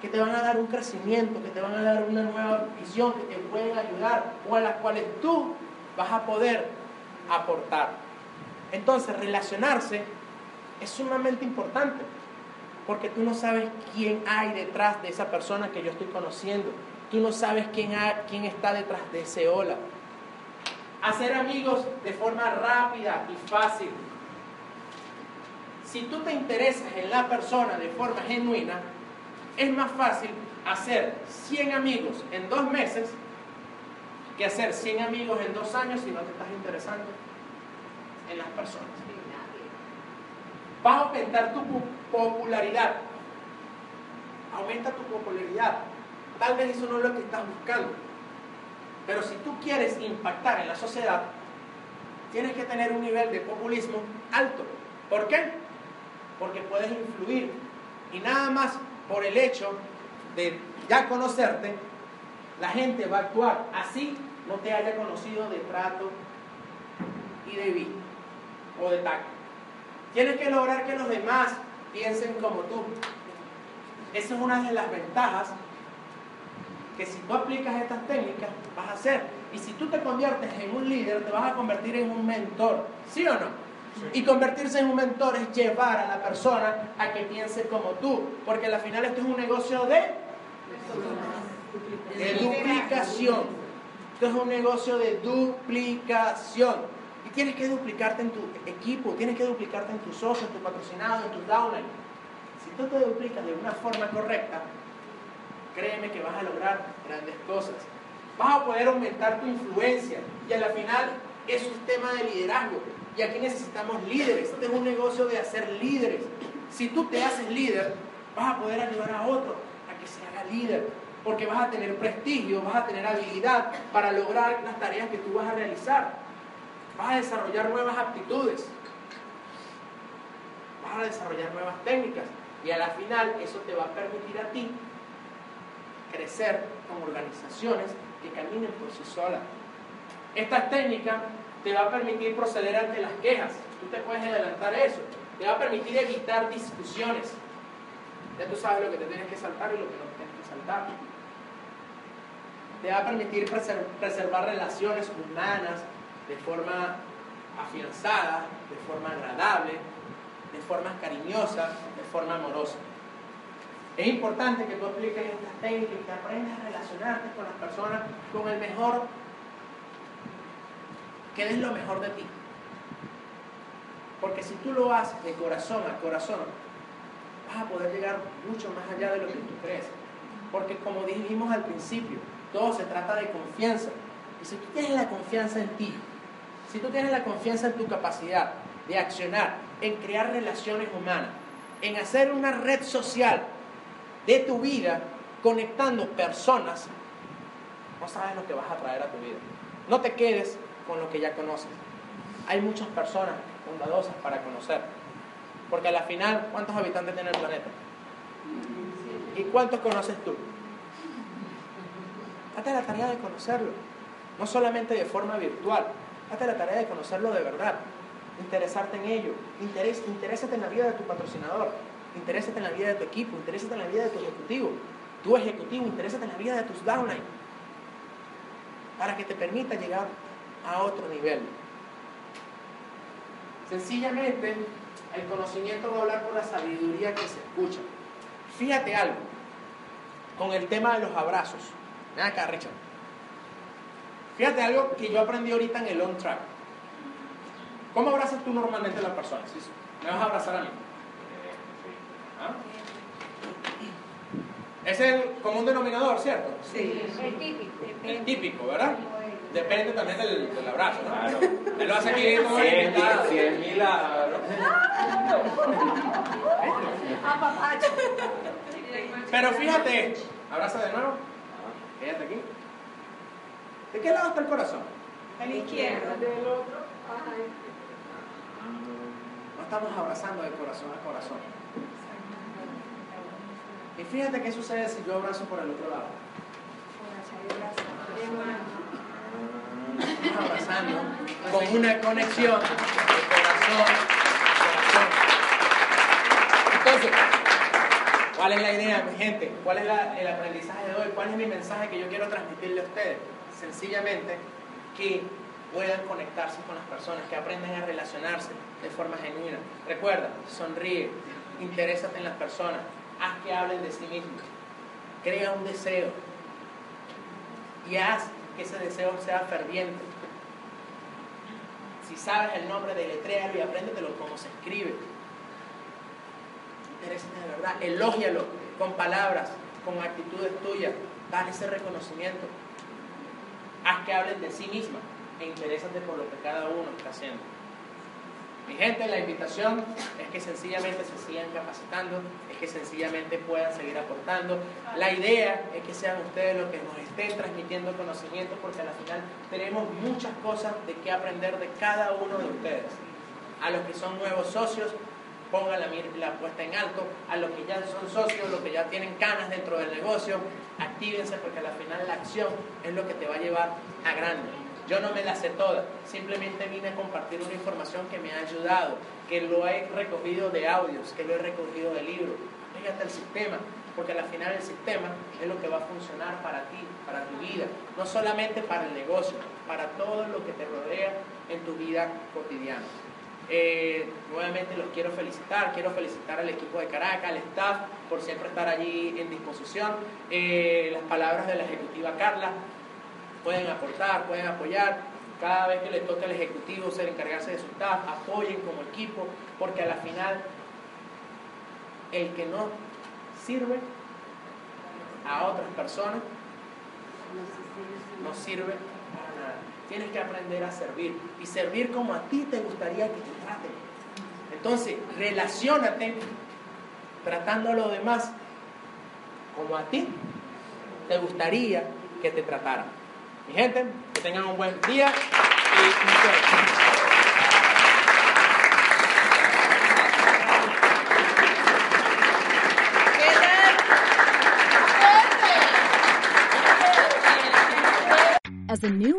que te van a dar un crecimiento, que te van a dar una nueva visión, que te pueden ayudar o a las cuales tú vas a poder aportar. Entonces, relacionarse es sumamente importante, porque tú no sabes quién hay detrás de esa persona que yo estoy conociendo. Tú no sabes quién, quién está detrás de ese hola. Hacer amigos de forma rápida y fácil. Si tú te interesas en la persona de forma genuina, es más fácil hacer 100 amigos en dos meses que hacer 100 amigos en dos años si no te estás interesando en las personas. Vas a aumentar tu popularidad. Aumenta tu popularidad. Tal vez eso no es lo que estás buscando. Pero si tú quieres impactar en la sociedad, tienes que tener un nivel de populismo alto. ¿Por qué? Porque puedes influir. Y nada más por el hecho de ya conocerte, la gente va a actuar así no te haya conocido de trato y de vida o de tacto. Tienes que lograr que los demás piensen como tú. Esa es una de las ventajas que si tú aplicas estas técnicas vas a hacer. Y si tú te conviertes en un líder, te vas a convertir en un mentor. ¿Sí o no? Y convertirse en un mentor es llevar a la persona a que piense como tú, porque al final esto es un negocio de, de duplicación. Esto es un negocio de duplicación. Y tienes que duplicarte en tu equipo, tienes que duplicarte en tus socios, en tu patrocinado, en tu downline. Si tú te duplicas de una forma correcta, créeme que vas a lograr grandes cosas. Vas a poder aumentar tu influencia y al final es un tema de liderazgo. Y aquí necesitamos líderes. Este es un negocio de hacer líderes. Si tú te haces líder, vas a poder ayudar a otro a que se haga líder. Porque vas a tener prestigio, vas a tener habilidad para lograr las tareas que tú vas a realizar. Vas a desarrollar nuevas aptitudes. Vas a desarrollar nuevas técnicas. Y a la final eso te va a permitir a ti crecer con organizaciones que caminen por sí solas. Estas técnicas te va a permitir proceder ante las quejas. Tú te puedes adelantar eso. Te va a permitir evitar discusiones. Ya tú sabes lo que te tienes que saltar y lo que no tienes que saltar. Te va a permitir preservar relaciones humanas de forma afianzada, de forma agradable, de forma cariñosa, de forma amorosa. Es importante que tú apliques estas técnicas, que aprendas a relacionarte con las personas con el mejor que des lo mejor de ti. Porque si tú lo haces de corazón a corazón, vas a poder llegar mucho más allá de lo que tú crees. Porque como dijimos al principio, todo se trata de confianza. Y si tú tienes la confianza en ti, si tú tienes la confianza en tu capacidad de accionar, en crear relaciones humanas, en hacer una red social de tu vida, conectando personas, no sabes lo que vas a traer a tu vida. No te quedes con lo que ya conoces. Hay muchas personas bondadosas para conocer. Porque a la final, ¿cuántos habitantes tiene el planeta? ¿Y cuántos conoces tú? Date la tarea de conocerlo. No solamente de forma virtual. Date la tarea de conocerlo de verdad. interesarte en ello. Interés, interésate en la vida de tu patrocinador, interésate en la vida de tu equipo, interésate en la vida de tu ejecutivo. Tu ejecutivo, interésate en la vida de tus downline para que te permita llegar a otro nivel. Sencillamente, el conocimiento va a hablar por la sabiduría que se escucha. Fíjate algo, con el tema de los abrazos. Ven acá, Richard. Fíjate algo que yo aprendí ahorita en el on track. ¿Cómo abrazas tú normalmente a las personas? ¿Me vas a abrazar a mí? ¿Ah? Es el común denominador, ¿cierto? Sí, el típico. El típico, ¿verdad? Depende también del, del abrazo, ¿no? Claro. Él lo hace aquí como Cien invitado. mil, cien mil a- Ah. Pero fíjate, abraza de nuevo. Fíjate aquí. ¿De qué lado está el corazón? A la izquierda. No estamos abrazando de corazón a corazón. Y fíjate qué sucede si yo abrazo por el otro lado. Estamos abrazando con una conexión de corazón a corazón. Entonces, ¿cuál es la idea, mi gente? ¿Cuál es el aprendizaje de hoy? ¿Cuál es mi mensaje que yo quiero transmitirle a ustedes? Sencillamente que puedan conectarse con las personas, que aprendan a relacionarse de forma genuina. Recuerda, sonríe, interésate en las personas, haz que hablen de sí mismos, crea un deseo y haz que ese deseo sea ferviente. Si sabes el nombre, deletréalo y apréndetelo como se escribe. Interésate de verdad, elógialo con palabras, con actitudes tuyas, dale ese reconocimiento. Haz que hablen de sí misma e interésate por lo que cada uno está haciendo. Mi gente, la invitación es que sencillamente se sigan capacitando, es que sencillamente puedan seguir aportando. La idea es que sean ustedes los que nos estén transmitiendo conocimiento, porque al final tenemos muchas cosas de qué aprender de cada uno de ustedes. A los que son nuevos socios, pongan la, la puesta en alto. A los que ya son socios, los que ya tienen canas dentro del negocio, actívense porque al final la acción es lo que te va a llevar a grande. Yo no me la sé toda, simplemente vine a compartir una información que me ha ayudado, que lo he recogido de audios, que lo he recogido de libros. Fíjate el sistema, porque al final el sistema es lo que va a funcionar para ti, para tu vida, no solamente para el negocio, para todo lo que te rodea en tu vida cotidiana. Eh, nuevamente los quiero felicitar, quiero felicitar al equipo de Caracas, al staff, por siempre estar allí en disposición. Eh, las palabras de la ejecutiva Carla, pueden aportar, pueden apoyar. Cada vez que le toque al ejecutivo ser encargarse de su staff, apoyen como equipo, porque a la final el que no sirve a otras personas no sirve. Tienes que aprender a servir y servir como a ti te gustaría que te traten. Entonces, relaciónate tratando a los demás como a ti te gustaría que te trataran. Mi gente, que tengan un buen día y